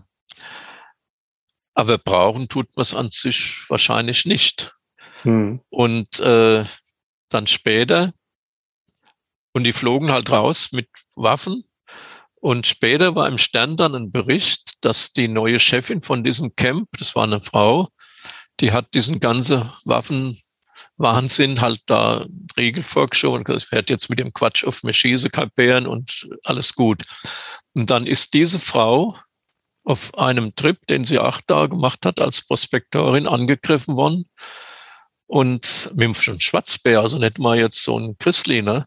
Speaker 2: Aber brauchen tut man es an sich wahrscheinlich nicht. Hm. Und äh, dann später, und die flogen halt raus mit Waffen. Und später war im Stern dann ein Bericht, dass die neue Chefin von diesem Camp, das war eine Frau, die hat diesen ganze Waffenwahnsinn halt da Riegel vorgeschoben und ich werde jetzt mit dem Quatsch auf mir schieße, kapieren und alles gut. Und dann ist diese Frau auf einem Trip, den sie acht Tage gemacht hat als Prospektorin, angegriffen worden. Und mit einem Schwarzbär, also nicht mal jetzt so ein Chrisli, ne?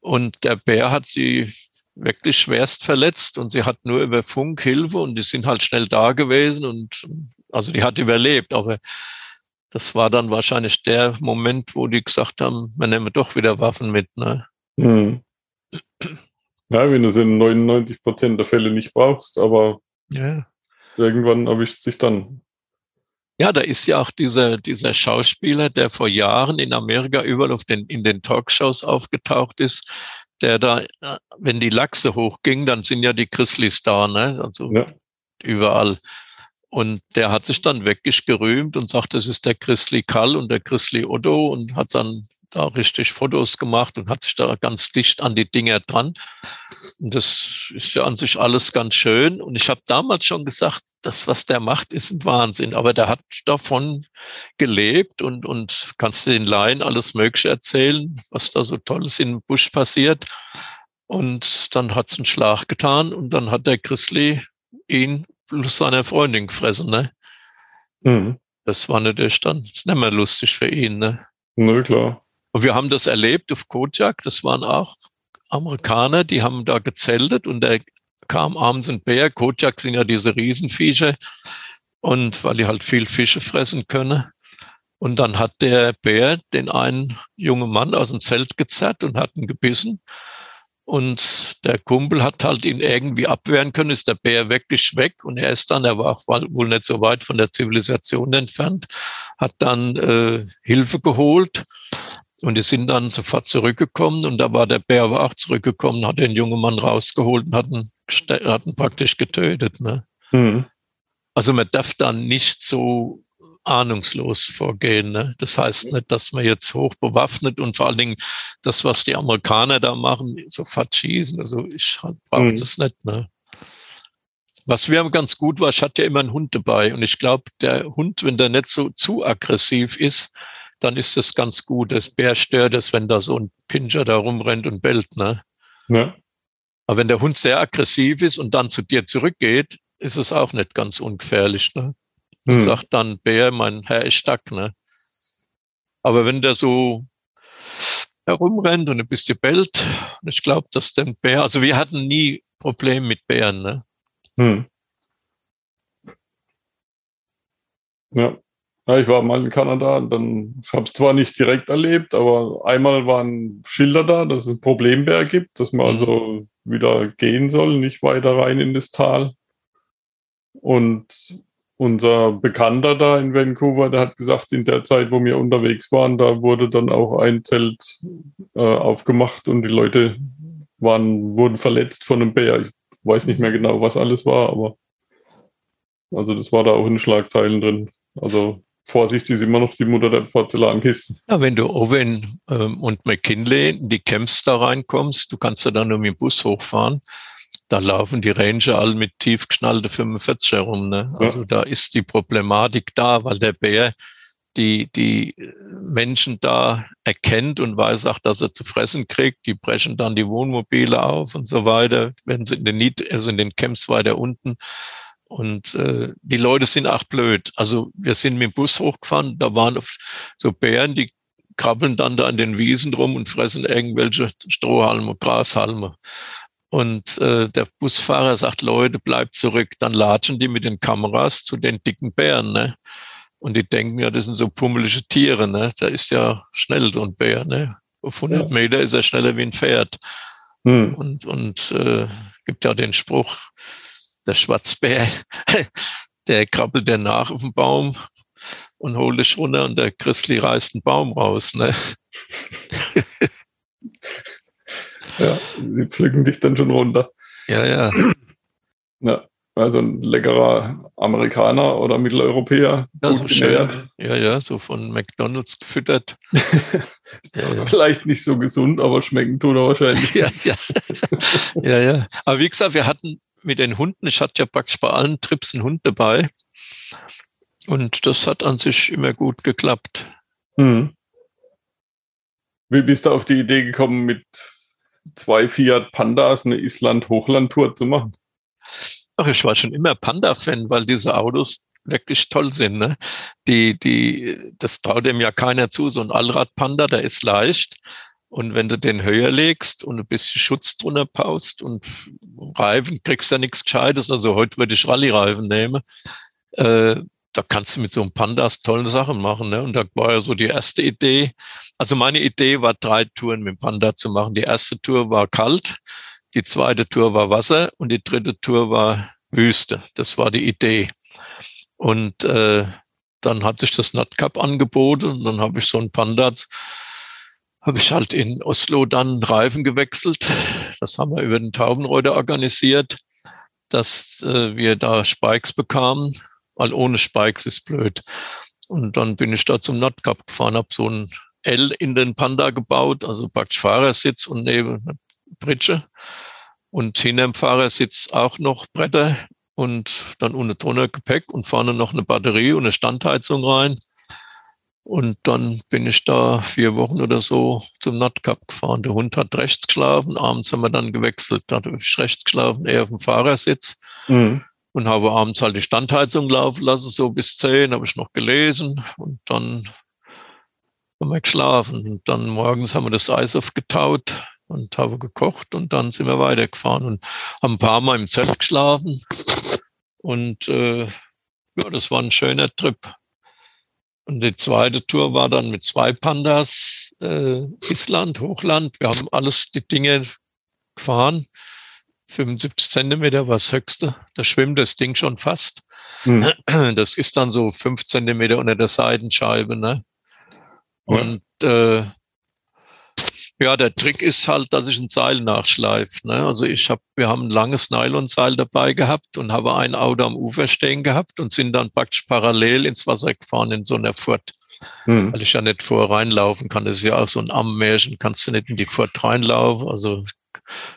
Speaker 2: Und der Bär hat sie wirklich schwerst verletzt und sie hat nur über Funk Hilfe und die sind halt schnell da gewesen und also die hat überlebt, aber das war dann wahrscheinlich der Moment, wo die gesagt haben, wir nehmen doch wieder Waffen mit. Ne? Hm.
Speaker 1: Ja, wenn du es in 99 Prozent der Fälle nicht brauchst, aber
Speaker 2: ja.
Speaker 1: Irgendwann erwischt sich dann.
Speaker 2: Ja, da ist ja auch dieser, dieser Schauspieler, der vor Jahren in Amerika überall auf den, in den Talkshows aufgetaucht ist, der da, wenn die Lachse hochgingen, dann sind ja die Chrisleys da, ne? Also ja. überall. Und der hat sich dann wirklich gerühmt und sagt, das ist der Chrisley Kall und der Chrisley Otto und hat dann da richtig Fotos gemacht und hat sich da ganz dicht an die Dinger dran. Und das ist ja an sich alles ganz schön. Und ich habe damals schon gesagt, das, was der macht, ist ein Wahnsinn. Aber der hat davon gelebt und, und kannst den Laien alles Mögliche erzählen, was da so Tolles im Busch passiert. Und dann hat es einen Schlag getan und dann hat der Chrisley ihn plus seiner Freundin gefressen. Ne? Mhm. Das war natürlich dann nicht mehr lustig für ihn. Ne?
Speaker 1: Na klar.
Speaker 2: Und wir haben das erlebt auf Kojak. Das waren auch Amerikaner, die haben da gezeltet und da kam abends ein Bär. Kojak sind ja diese Riesenviecher. Und weil die halt viel Fische fressen können. Und dann hat der Bär den einen jungen Mann aus dem Zelt gezerrt und hat ihn gebissen. Und der Kumpel hat halt ihn irgendwie abwehren können, ist der Bär wirklich weg und er ist dann, er war wohl nicht so weit von der Zivilisation entfernt, hat dann äh, Hilfe geholt und die sind dann sofort zurückgekommen und da war der Bär aber auch zurückgekommen, hat den jungen Mann rausgeholt und hat ihn, hat ihn praktisch getötet. Ne? Mhm. Also man darf dann nicht so ahnungslos vorgehen. Ne? Das heißt nicht, dass man jetzt hoch bewaffnet und vor allen Dingen das, was die Amerikaner da machen, sofort schießen. Also ich halt brauche mhm. das nicht. Ne? Was mir ganz gut war, ich hatte ja immer einen Hund dabei und ich glaube, der Hund, wenn der nicht so zu aggressiv ist, dann ist es ganz gut. Das Bär stört es, wenn da so ein Pinscher da rumrennt und bellt. Ne? Ja. Aber wenn der Hund sehr aggressiv ist und dann zu dir zurückgeht, ist es auch nicht ganz ungefährlich. Ne? Und hm. sagt dann, Bär, mein Herr ist stark. Ne? Aber wenn der so herumrennt und ein bisschen bellt, ich glaube, dass der Bär, also wir hatten nie Probleme mit Bären. Ne? Hm.
Speaker 1: Ja. Ja, ich war mal in Kanada, dann habe es zwar nicht direkt erlebt, aber einmal waren Schilder da, dass es ein Problembär gibt, dass man mhm. also wieder gehen soll, nicht weiter rein in das Tal. Und unser Bekannter da in Vancouver, der hat gesagt, in der Zeit, wo wir unterwegs waren, da wurde dann auch ein Zelt äh, aufgemacht und die Leute waren, wurden verletzt von einem Bär. Ich weiß nicht mehr genau, was alles war, aber also das war da auch in Schlagzeilen drin. Also Vorsicht ist immer noch die Mutter der Porzellankisten.
Speaker 2: Ja, wenn du Owen ähm, und McKinley in die Camps da reinkommst, du kannst ja dann nur mit dem Bus hochfahren, da laufen die Ranger alle mit tief geschnallte 45 herum. Ne? Also ja. da ist die Problematik da, weil der Bär die, die Menschen da erkennt und weiß auch, dass er zu fressen kriegt. Die brechen dann die Wohnmobile auf und so weiter, wenn sie in den, also in den Camps weiter unten. Und äh, die Leute sind auch blöd. Also wir sind mit dem Bus hochgefahren, da waren so Bären, die krabbeln dann da an den Wiesen rum und fressen irgendwelche Strohhalme, Grashalme. Und äh, der Busfahrer sagt, Leute, bleibt zurück. Dann latschen die mit den Kameras zu den dicken Bären. Ne? Und die denken ja, das sind so pummelige Tiere. Ne? Da ist ja schnell so ein Bär. Ne? Auf 100 ja. Meter ist er schneller wie ein Pferd. Hm. Und, und äh, gibt ja den Spruch, der Schwarzbär, [laughs] der krabbelt der nach auf dem Baum und holt dich runter und der Christli reißt einen Baum raus. Ne? [laughs]
Speaker 1: ja, die pflücken dich dann schon runter.
Speaker 2: Ja, ja.
Speaker 1: Ja, also ein leckerer Amerikaner oder Mitteleuropäer.
Speaker 2: Ja, so schön. Ja, ja, so von McDonalds gefüttert. [laughs]
Speaker 1: ist ja, ja. Vielleicht nicht so gesund, aber schmecken tut er wahrscheinlich.
Speaker 2: ja, ja. ja, ja. Aber wie gesagt, wir hatten mit den Hunden, ich hatte ja praktisch bei allen Trips einen Hund dabei. Und das hat an sich immer gut geklappt. Hm.
Speaker 1: Wie bist du auf die Idee gekommen, mit zwei Fiat Pandas eine Island-Hochland-Tour zu machen?
Speaker 2: Ach, ich war schon immer Panda-Fan, weil diese Autos wirklich toll sind. Ne? Die, die, das traut dem ja keiner zu. So ein Allrad-Panda, der ist leicht. Und wenn du den höher legst und ein bisschen Schutz drunter paust und Reifen, kriegst ja nichts Gescheites. Also heute würde ich Rallye-Reifen nehmen. Äh, da kannst du mit so einem Pandas tolle Sachen machen. Ne? Und da war ja so die erste Idee. Also meine Idee war, drei Touren mit dem Panda zu machen. Die erste Tour war kalt, die zweite Tour war Wasser und die dritte Tour war Wüste. Das war die Idee. Und äh, dann hat sich das NatCap angeboten und dann habe ich so ein Panda, habe ich halt in Oslo dann Reifen gewechselt. Das haben wir über den Taubenreuter organisiert, dass äh, wir da Spikes bekamen weil ohne Spikes ist blöd. Und dann bin ich da zum Nordkap gefahren, habe so ein L in den Panda gebaut, also praktisch Fahrersitz und neben eine Pritsche. Und hinter dem Fahrersitz auch noch Bretter und dann ohne drunter Gepäck und vorne noch eine Batterie und eine Standheizung rein. Und dann bin ich da vier Wochen oder so zum Nordkap gefahren. Der Hund hat rechts geschlafen, abends haben wir dann gewechselt. Da habe ich rechts geschlafen, er auf dem Fahrersitz. Mhm und habe abends halt die Standheizung laufen lassen, so bis zehn habe ich noch gelesen und dann haben wir geschlafen. Und dann morgens haben wir das Eis aufgetaut und habe gekocht und dann sind wir weitergefahren und haben ein paar Mal im Zelt geschlafen. Und äh, ja, das war ein schöner Trip. Und die zweite Tour war dann mit zwei Pandas, äh, Island, Hochland. Wir haben alles die Dinge gefahren. 75 Zentimeter war das höchste. Da schwimmt das Ding schon fast. Mhm. Das ist dann so fünf Zentimeter unter der Seitenscheibe. Ne? Und ja. äh, ja, der Trick ist halt, dass ich ein Seil nachschleife. Ne? Also ich habe, wir haben ein langes Nylonseil dabei gehabt und habe ein Auto am Ufer stehen gehabt und sind dann praktisch parallel ins Wasser gefahren in so einer Furt. Mhm. Weil ich ja nicht vor reinlaufen kann. Das ist ja auch so ein Ammärchen, kannst du nicht in die Furt reinlaufen. Also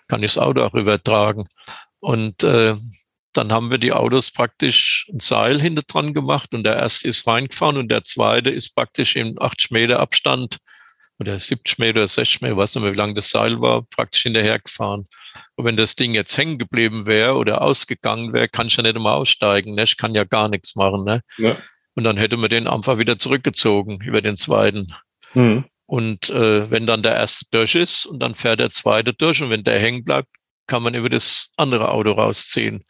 Speaker 2: kann ich das Auto auch übertragen. Und äh, dann haben wir die Autos praktisch ein Seil hinter dran gemacht und der erste ist reingefahren und der zweite ist praktisch in 80 Meter Abstand oder 70 Meter, 60 Meter, weiß nicht mehr, wie lang das Seil war, praktisch hinterhergefahren. Und wenn das Ding jetzt hängen geblieben wäre oder ausgegangen wäre, kann ich ja nicht immer aussteigen. Ne? Ich kann ja gar nichts machen. Ne? Ja. Und dann hätte man den einfach wieder zurückgezogen über den zweiten. Mhm. Und äh, wenn dann der erste durch ist und dann fährt der zweite durch und wenn der hängen bleibt, kann man über das andere Auto rausziehen.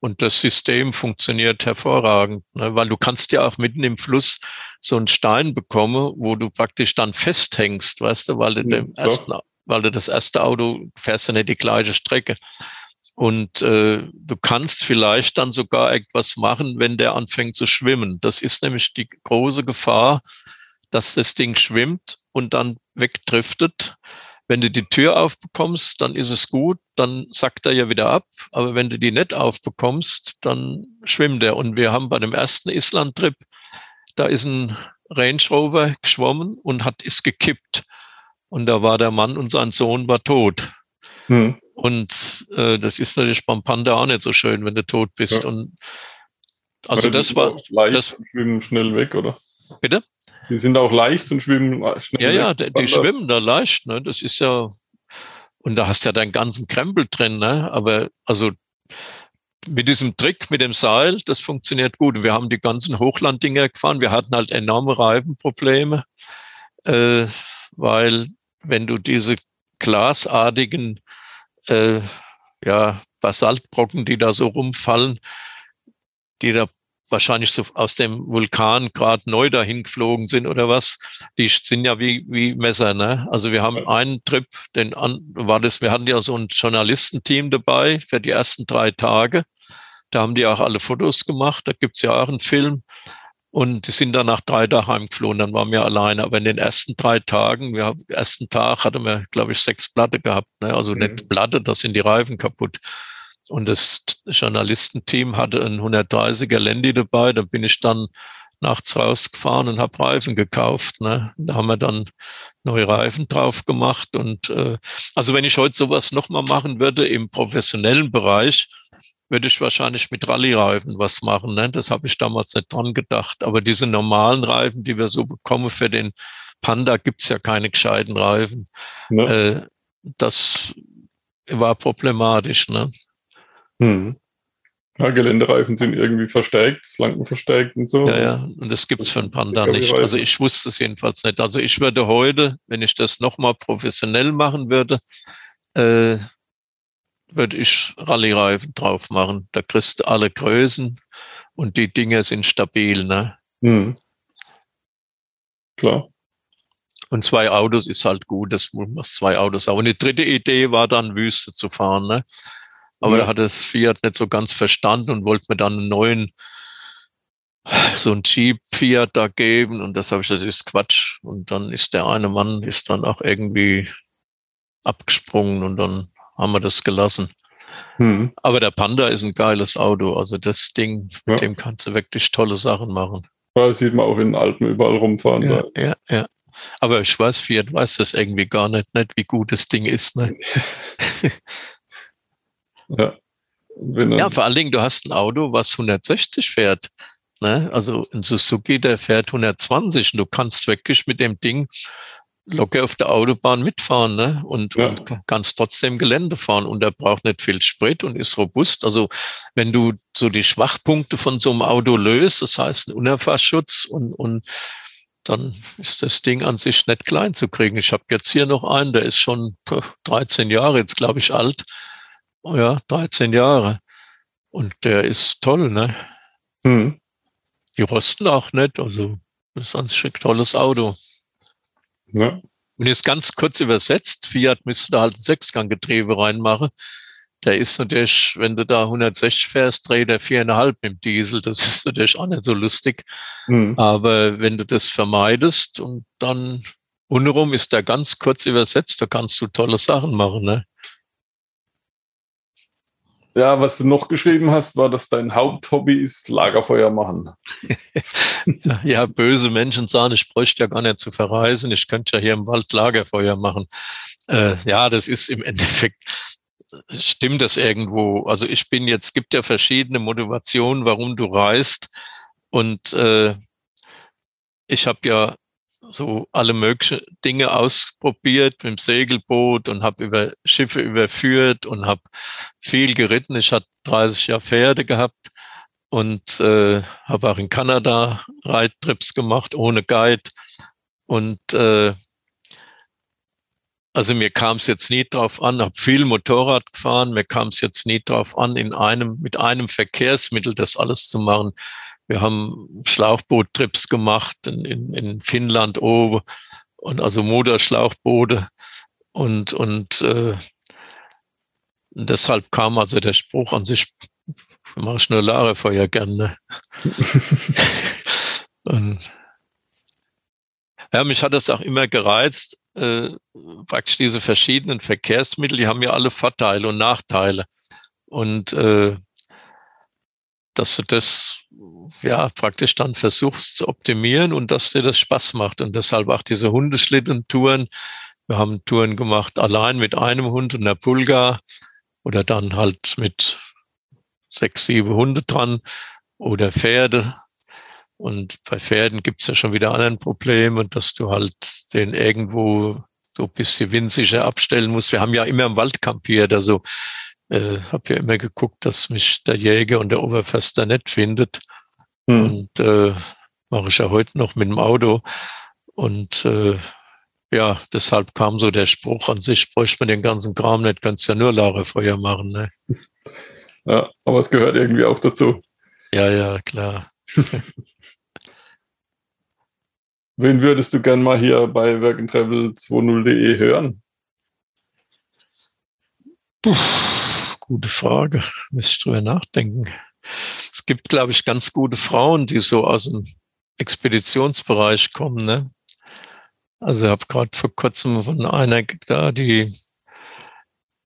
Speaker 2: Und das System funktioniert hervorragend, ne? weil du kannst ja auch mitten im Fluss so einen Stein bekommen, wo du praktisch dann festhängst, weißt du, weil du, dem ja, ersten, weil du das erste Auto fährst ja nicht die gleiche Strecke. Und äh, du kannst vielleicht dann sogar etwas machen, wenn der anfängt zu schwimmen. Das ist nämlich die große Gefahr, dass das Ding schwimmt und dann wegdriftet. Wenn du die Tür aufbekommst, dann ist es gut, dann sackt er ja wieder ab. Aber wenn du die nicht aufbekommst, dann schwimmt er. Und wir haben bei dem ersten Island-Trip, da ist ein Range Rover geschwommen und hat ist gekippt. Und da war der Mann und sein Sohn war tot. Hm. Und äh, das ist natürlich beim Panda auch nicht so schön, wenn du tot bist. Ja. Und also das war
Speaker 1: leicht das schwimmen schnell weg, oder?
Speaker 2: Bitte?
Speaker 1: Die sind auch leicht und schwimmen schnell.
Speaker 2: Ja, ja, die, die schwimmen da leicht. Ne? Das ist ja, und da hast du ja deinen ganzen Krempel drin. Ne? Aber also mit diesem Trick, mit dem Seil, das funktioniert gut. Wir haben die ganzen Hochlanddinger gefahren. Wir hatten halt enorme Reifenprobleme, äh, weil wenn du diese glasartigen äh, ja, Basaltbrocken, die da so rumfallen, die da wahrscheinlich so aus dem Vulkan gerade neu dahin geflogen sind oder was. Die sind ja wie, wie Messer, ne? Also wir haben einen Trip, den an, war das, wir hatten ja so ein Journalistenteam dabei für die ersten drei Tage. Da haben die auch alle Fotos gemacht. Da gibt's ja auch einen Film. Und die sind dann nach drei Tagen heimgeflohen, dann waren wir alleine. Aber in den ersten drei Tagen, wir haben, ersten Tag hatten wir, glaube ich, sechs Platte gehabt. Ne? Also mhm. nicht Platte, da sind die Reifen kaputt. Und das Journalistenteam hatte ein 130er Landy dabei. Da bin ich dann nachts rausgefahren und habe Reifen gekauft. Ne? Da haben wir dann neue Reifen drauf gemacht. Und äh, also wenn ich heute sowas nochmal machen würde im professionellen Bereich, würde ich wahrscheinlich mit Rallye-Reifen was machen. Ne? Das habe ich damals nicht dran gedacht. Aber diese normalen Reifen, die wir so bekommen für den Panda, gibt's ja keine gescheiten Reifen. Ja. Äh, das war problematisch. Ne?
Speaker 1: Hm. Ja, Geländereifen sind irgendwie verstärkt, Flanken verstärkt und so.
Speaker 2: Ja, ja, und das gibt's für einen Panda nicht. Also ich wusste es jedenfalls nicht. Also ich würde heute, wenn ich das nochmal professionell machen würde, äh, würde ich Rallye-Reifen drauf machen. Da kriegst du alle Größen und die Dinge sind stabil, ne? Mhm.
Speaker 1: Klar.
Speaker 2: Und zwei Autos ist halt gut, das muss zwei Autos auch. Und die dritte Idee war dann Wüste zu fahren, ne? Aber ja. da hat das Fiat nicht so ganz verstanden und wollte mir dann einen neuen, so ein Jeep Fiat da geben. Und das habe ich, das ist Quatsch. Und dann ist der eine Mann, ist dann auch irgendwie abgesprungen und dann haben wir das gelassen. Hm. Aber der Panda ist ein geiles Auto. Also das Ding, ja. mit dem kannst du wirklich tolle Sachen machen.
Speaker 1: Ja, sieht man auch in Alpen überall rumfahren.
Speaker 2: Ja, ja, ja. Aber ich weiß, Fiat weiß das irgendwie gar nicht, nicht wie gut das Ding ist. Ne? [laughs] ja. ja, vor allen Dingen, du hast ein Auto, was 160 fährt. Ne? Also ein Suzuki, der fährt 120 und du kannst wirklich mit dem Ding locker auf der Autobahn mitfahren ne? und, ja. und kannst trotzdem Gelände fahren und er braucht nicht viel Sprit und ist robust. Also wenn du so die Schwachpunkte von so einem Auto löst, das heißt Unerfassschutz und, und dann ist das Ding an sich nicht klein zu kriegen. Ich habe jetzt hier noch einen, der ist schon 13 Jahre jetzt, glaube ich, alt. Oh ja, 13 Jahre. Und der ist toll, ne? Hm. Die rosten auch nicht. Also das ist ein tolles Auto. Ja. Und jetzt ganz kurz übersetzt, Fiat müsste da halt ein Sechsganggetriebe reinmachen. Der ist natürlich, wenn du da 160 fährst, dreht er viereinhalb im Diesel. Das ist natürlich auch nicht so lustig. Mhm. Aber wenn du das vermeidest und dann untenrum ist der ganz kurz übersetzt, da kannst du tolle Sachen machen. Ne?
Speaker 1: Ja, was du noch geschrieben hast, war, dass dein Haupthobby ist Lagerfeuer machen. [laughs]
Speaker 2: ja, böse Menschen sagen, ich bräuchte ja gar nicht zu verreisen, ich könnte ja hier im Wald Lagerfeuer machen. Äh, ja, das ist im Endeffekt, stimmt das irgendwo. Also ich bin jetzt, gibt ja verschiedene Motivationen, warum du reist. Und äh, ich habe ja so alle möglichen Dinge ausprobiert mit dem Segelboot und habe über Schiffe überführt und habe viel geritten. Ich hatte 30 Jahre Pferde gehabt und äh, habe auch in Kanada Reittrips gemacht ohne Guide. Und äh, also mir kam es jetzt nie drauf an, habe viel Motorrad gefahren, mir kam es jetzt nie drauf an, in einem, mit einem Verkehrsmittel das alles zu machen. Wir haben Schlauchboottrips gemacht in, in, in Finnland oben und also Motorschlauchboote und und äh, deshalb kam also der Spruch an sich, mache ich nur Lagerfeuer gerne. [laughs] und, ja, mich hat das auch immer gereizt, äh, praktisch diese verschiedenen Verkehrsmittel, die haben ja alle Vorteile und Nachteile. Und äh, dass du das ja praktisch dann versuchst zu optimieren und dass dir das Spaß macht. Und deshalb auch diese Hundeschlittentouren. Wir haben Touren gemacht allein mit einem Hund und einer Pulga oder dann halt mit sechs, sieben Hunde dran oder Pferde. Und bei Pferden gibt's ja schon wieder anderen Probleme, dass du halt den irgendwo so ein bisschen windsicher abstellen musst. Wir haben ja immer im Wald kampiert, also äh, habe ja immer geguckt, dass mich der Jäger und der Oberförster nicht findet. Hm. Und äh, mache ich ja heute noch mit dem Auto. Und äh, ja, deshalb kam so der Spruch an sich, bräuchte man den ganzen Kram nicht, kannst ja nur Lagerfeuer machen. Ne?
Speaker 1: Ja, aber es gehört irgendwie auch dazu.
Speaker 2: Ja, ja, klar. [laughs]
Speaker 1: Wen würdest du gern mal hier bei workandtravel20.de hören?
Speaker 2: Puh. Gute Frage. Müsste ich drüber nachdenken. Es gibt, glaube ich, ganz gute Frauen, die so aus dem Expeditionsbereich kommen. Ne? Also ich habe gerade vor kurzem von einer da, die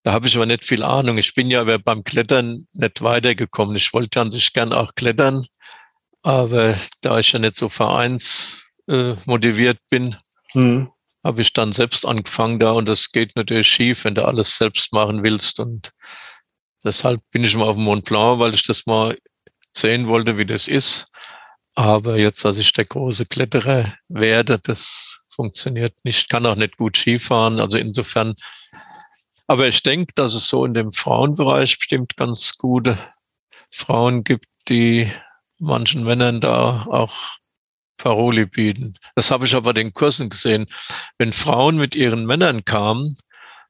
Speaker 2: da habe ich aber nicht viel Ahnung. Ich bin ja aber beim Klettern nicht weitergekommen. Ich wollte an sich gern auch klettern, aber da ich ja nicht so vereinsmotiviert äh, bin, mhm. habe ich dann selbst angefangen da und das geht natürlich schief, wenn du alles selbst machen willst. Und deshalb bin ich mal auf dem Mont Blanc, weil ich das mal sehen wollte, wie das ist. Aber jetzt, als ich der große Kletterer werde, das funktioniert nicht, kann auch nicht gut Skifahren. Also insofern aber ich denke, dass es so in dem Frauenbereich bestimmt ganz gute Frauen gibt, die manchen Männern da auch Paroli bieten. Das habe ich aber den Kursen gesehen. Wenn Frauen mit ihren Männern kamen,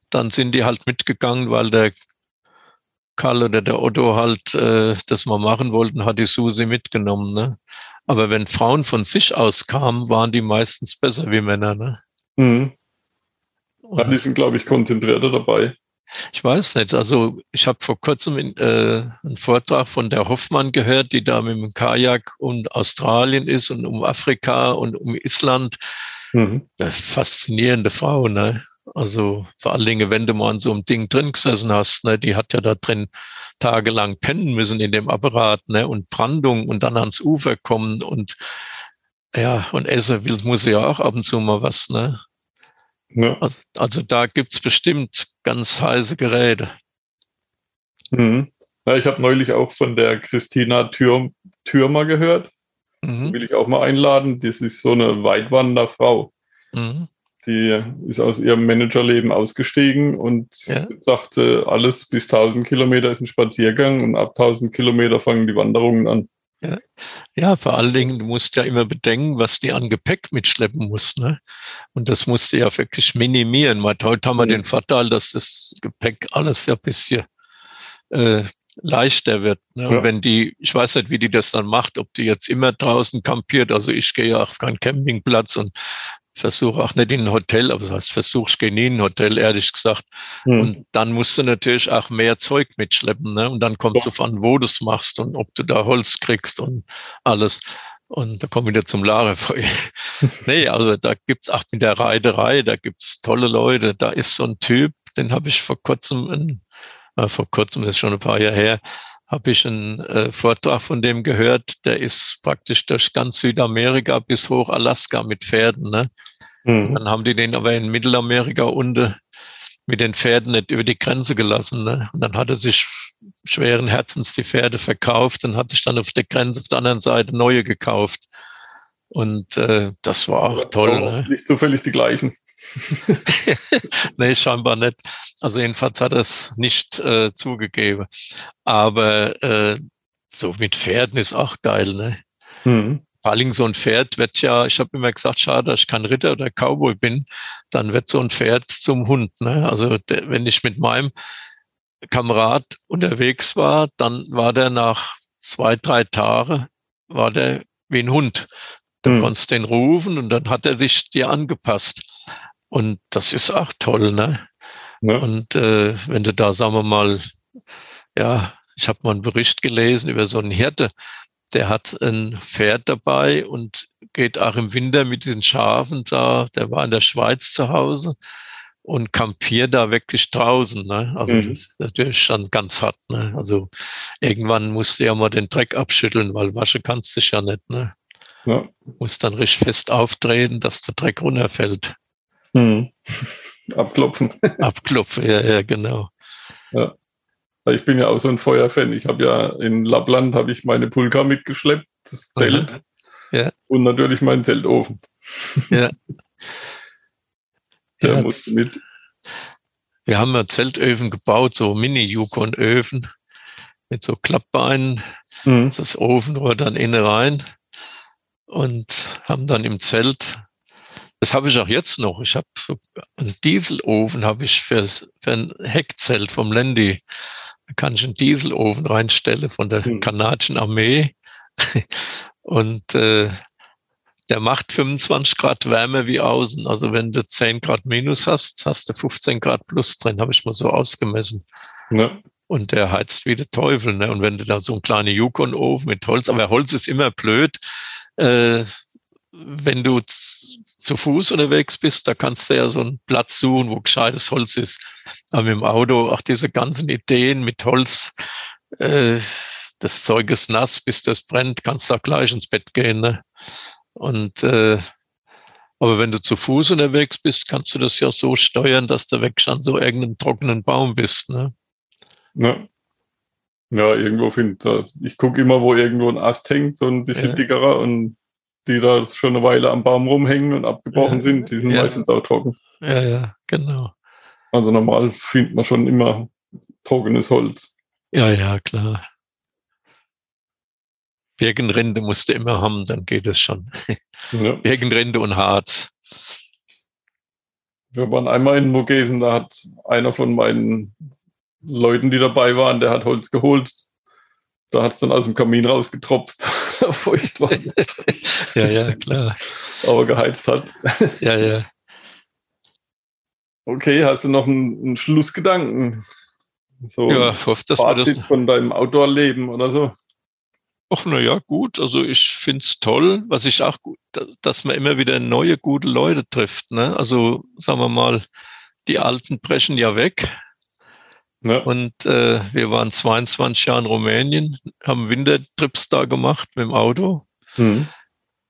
Speaker 2: dann sind die halt mitgegangen, weil der Karl oder der Otto halt äh, das mal machen wollten, hat die Susi mitgenommen. Ne? Aber wenn Frauen von sich aus kamen, waren die meistens besser wie Männer. Ne? Mhm.
Speaker 1: Ja, die sind, glaube ich, konzentrierter dabei.
Speaker 2: Ich weiß nicht. Also ich habe vor kurzem in, äh, einen Vortrag von der Hoffmann gehört, die da mit dem Kajak um Australien ist und um Afrika und um Island. Mhm. Faszinierende Frau, ne? Also vor allen Dingen, wenn du mal an so einem Ding drin gesessen hast, ne, die hat ja da drin tagelang pennen müssen in dem Apparat, ne, und Brandung und dann ans Ufer kommen und ja, und essen will, muss ja auch ab und zu mal was, ne? Ja. Also, also da gibt's bestimmt ganz heiße Geräte.
Speaker 1: Mhm. Ja, ich habe neulich auch von der Christina Thür Thürmer gehört. Mhm. Will ich auch mal einladen. Das ist so eine Weitwanderfrau. Mhm. Die ist aus ihrem Managerleben ausgestiegen und ja. sagte, alles bis 1000 Kilometer ist ein Spaziergang und ab 1000 Kilometer fangen die Wanderungen an.
Speaker 2: Ja. ja, vor allen Dingen, du musst ja immer bedenken, was die an Gepäck mitschleppen muss. Ne? Und das musst du ja wirklich minimieren. Weil heute haben wir den Vorteil, dass das Gepäck alles ja ein bisschen äh, leichter wird. Ne? Und wenn die, ich weiß nicht, wie die das dann macht, ob die jetzt immer draußen kampiert. Also ich gehe ja auf keinen Campingplatz und versuche auch nicht in ein Hotel, aber das heißt, versuche ich gehe nie in ein Hotel, ehrlich gesagt. Mhm. Und dann musst du natürlich auch mehr Zeug mitschleppen. Ne? Und dann kommt es ja. an, wo du es machst und ob du da Holz kriegst und alles. Und da kommen wir wieder zum Lagerfeuer. [laughs] nee, also da gibt's auch in der Reiterei, da gibt's tolle Leute. Da ist so ein Typ, den habe ich vor kurzem, äh, vor kurzem, das ist schon ein paar Jahre her, habe ich einen äh, Vortrag von dem gehört, der ist praktisch durch ganz Südamerika bis hoch Alaska mit Pferden. Ne? Mhm. Dann haben die den aber in Mittelamerika unten mit den Pferden nicht über die Grenze gelassen. Ne? Und dann hat er sich schweren Herzens die Pferde verkauft und hat sich dann auf der Grenze auf der anderen Seite neue gekauft. Und äh, das war auch toll. Ne?
Speaker 1: Nicht zufällig die gleichen. [laughs] [laughs]
Speaker 2: nee, scheinbar nicht. Also jedenfalls hat er es nicht äh, zugegeben. Aber äh, so mit Pferden ist auch geil, ne? Mhm. Vor allem so ein Pferd wird ja, ich habe immer gesagt, schade, dass ich kein Ritter oder Cowboy bin, dann wird so ein Pferd zum Hund. Ne? Also der, wenn ich mit meinem Kamerad unterwegs war, dann war der nach zwei, drei Tagen, war der wie ein Hund. Du hm. konntest den rufen und dann hat er sich dir angepasst. Und das ist auch toll, ne? Ja. Und äh, wenn du da, sagen wir mal, ja, ich habe mal einen Bericht gelesen über so einen Hirte, der hat ein Pferd dabei und geht auch im Winter mit diesen Schafen da, der war in der Schweiz zu Hause und kampiert da wirklich draußen. Ne? Also mhm. das ist natürlich schon ganz hart. Ne? Also irgendwann musst du ja mal den Dreck abschütteln, weil waschen kannst du dich ja nicht. Ne? Ja. Muss dann richtig fest auftreten, dass der Dreck runterfällt.
Speaker 1: Hm. [laughs] Abklopfen. [laughs]
Speaker 2: Abklopfen, ja, ja, genau.
Speaker 1: Ja. Ich bin ja auch so ein Feuerfan. Ich habe ja in Lappland habe ich meine Pulka mitgeschleppt, das Zelt. Ja. Und natürlich meinen Zeltofen. Ja. [laughs]
Speaker 2: Der ja. musste mit. Wir haben ja Zeltöfen gebaut, so Mini-Yukon-Öfen mit so Klappbeinen. Mhm. Das Ofenrohr dann innen rein und haben dann im Zelt das habe ich auch jetzt noch. Ich habe so einen Dieselofen habe ich für, für ein Heckzelt vom Landy. Da kann ich einen Dieselofen reinstellen von der mhm. kanadischen Armee. [laughs] Und äh, der macht 25 Grad Wärme wie außen. Also wenn du 10 Grad minus hast, hast du 15 Grad plus drin, habe ich mal so ausgemessen. Ja. und der heizt wie der Teufel. Ne? Und wenn du da so ein kleiner Yukon-Ofen mit Holz, aber Holz ist immer blöd, äh, wenn du zu Fuß unterwegs bist, da kannst du ja so einen Platz suchen, wo gescheites Holz ist. Aber mit dem Auto, auch diese ganzen Ideen mit Holz, äh, das Zeug ist nass, bis das brennt, kannst du auch gleich ins Bett gehen. Ne? Und äh, aber wenn du zu Fuß unterwegs bist, kannst du das ja so steuern, dass du weg schon so irgendeinen trockenen Baum bist. Ne?
Speaker 1: Ja. Ja, irgendwo finde ich gucke immer, wo irgendwo ein Ast hängt, so ein bisschen ja. dickerer und die da schon eine Weile am Baum rumhängen und abgebrochen ja. sind, die sind ja. meistens auch trocken.
Speaker 2: Ja, ja, genau.
Speaker 1: Also normal findet man schon immer trockenes Holz.
Speaker 2: Ja, ja, klar. Birkenrinde musst du immer haben, dann geht es schon. Ja. [laughs] Birkenrinde und Harz.
Speaker 1: Wir waren einmal in Vogesen, da hat einer von meinen Leuten, die dabei waren, der hat Holz geholt. Da hat es dann aus dem Kamin rausgetropft. Feucht [laughs] war [laughs]
Speaker 2: Ja, ja, klar.
Speaker 1: Aber geheizt hat.
Speaker 2: Ja, ja.
Speaker 1: Okay, hast du noch einen, einen Schlussgedanken?
Speaker 2: So ja, ich hoffe, dass
Speaker 1: Fazit wir das von deinem Outdoor-Leben oder so.
Speaker 2: Ach, na ja, gut. Also ich finde es toll, was ich auch gut, dass man immer wieder neue, gute Leute trifft. Ne? Also sagen wir mal, die Alten brechen ja weg. Ja. Und äh, wir waren 22 Jahre in Rumänien, haben Wintertrips da gemacht mit dem Auto. Mhm.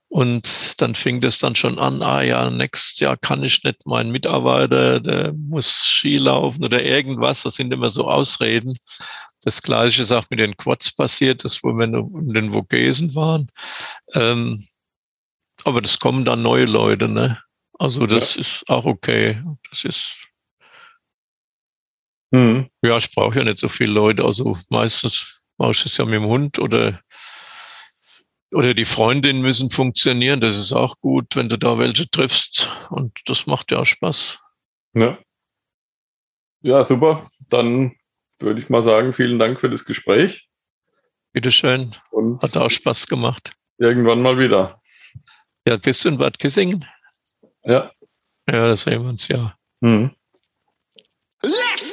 Speaker 2: Und dann fing das dann schon an, ah ja, nächstes Jahr kann ich nicht, mein Mitarbeiter, der muss Ski laufen oder irgendwas. Das sind immer so Ausreden. Das gleiche ist auch mit den Quads passiert, das wo wir in den Vogesen waren. Ähm, aber das kommen dann neue Leute, ne? Also das ja. ist auch okay. Das ist mhm. ja, ich brauche ja nicht so viele Leute. Also meistens mache ich es ja mit dem Hund oder oder die Freundinnen müssen funktionieren. Das ist auch gut, wenn du da welche triffst. Und das macht ja auch Spaß.
Speaker 1: Ja. Ja, super. Dann würde ich mal sagen, vielen Dank für das Gespräch.
Speaker 2: Bitteschön. Und Hat auch Spaß gemacht.
Speaker 1: Irgendwann mal wieder.
Speaker 2: Ja, bist du in Bad Kissingen?
Speaker 1: Ja.
Speaker 2: Ja, das sehen wir uns ja.
Speaker 1: Mhm. Let's go!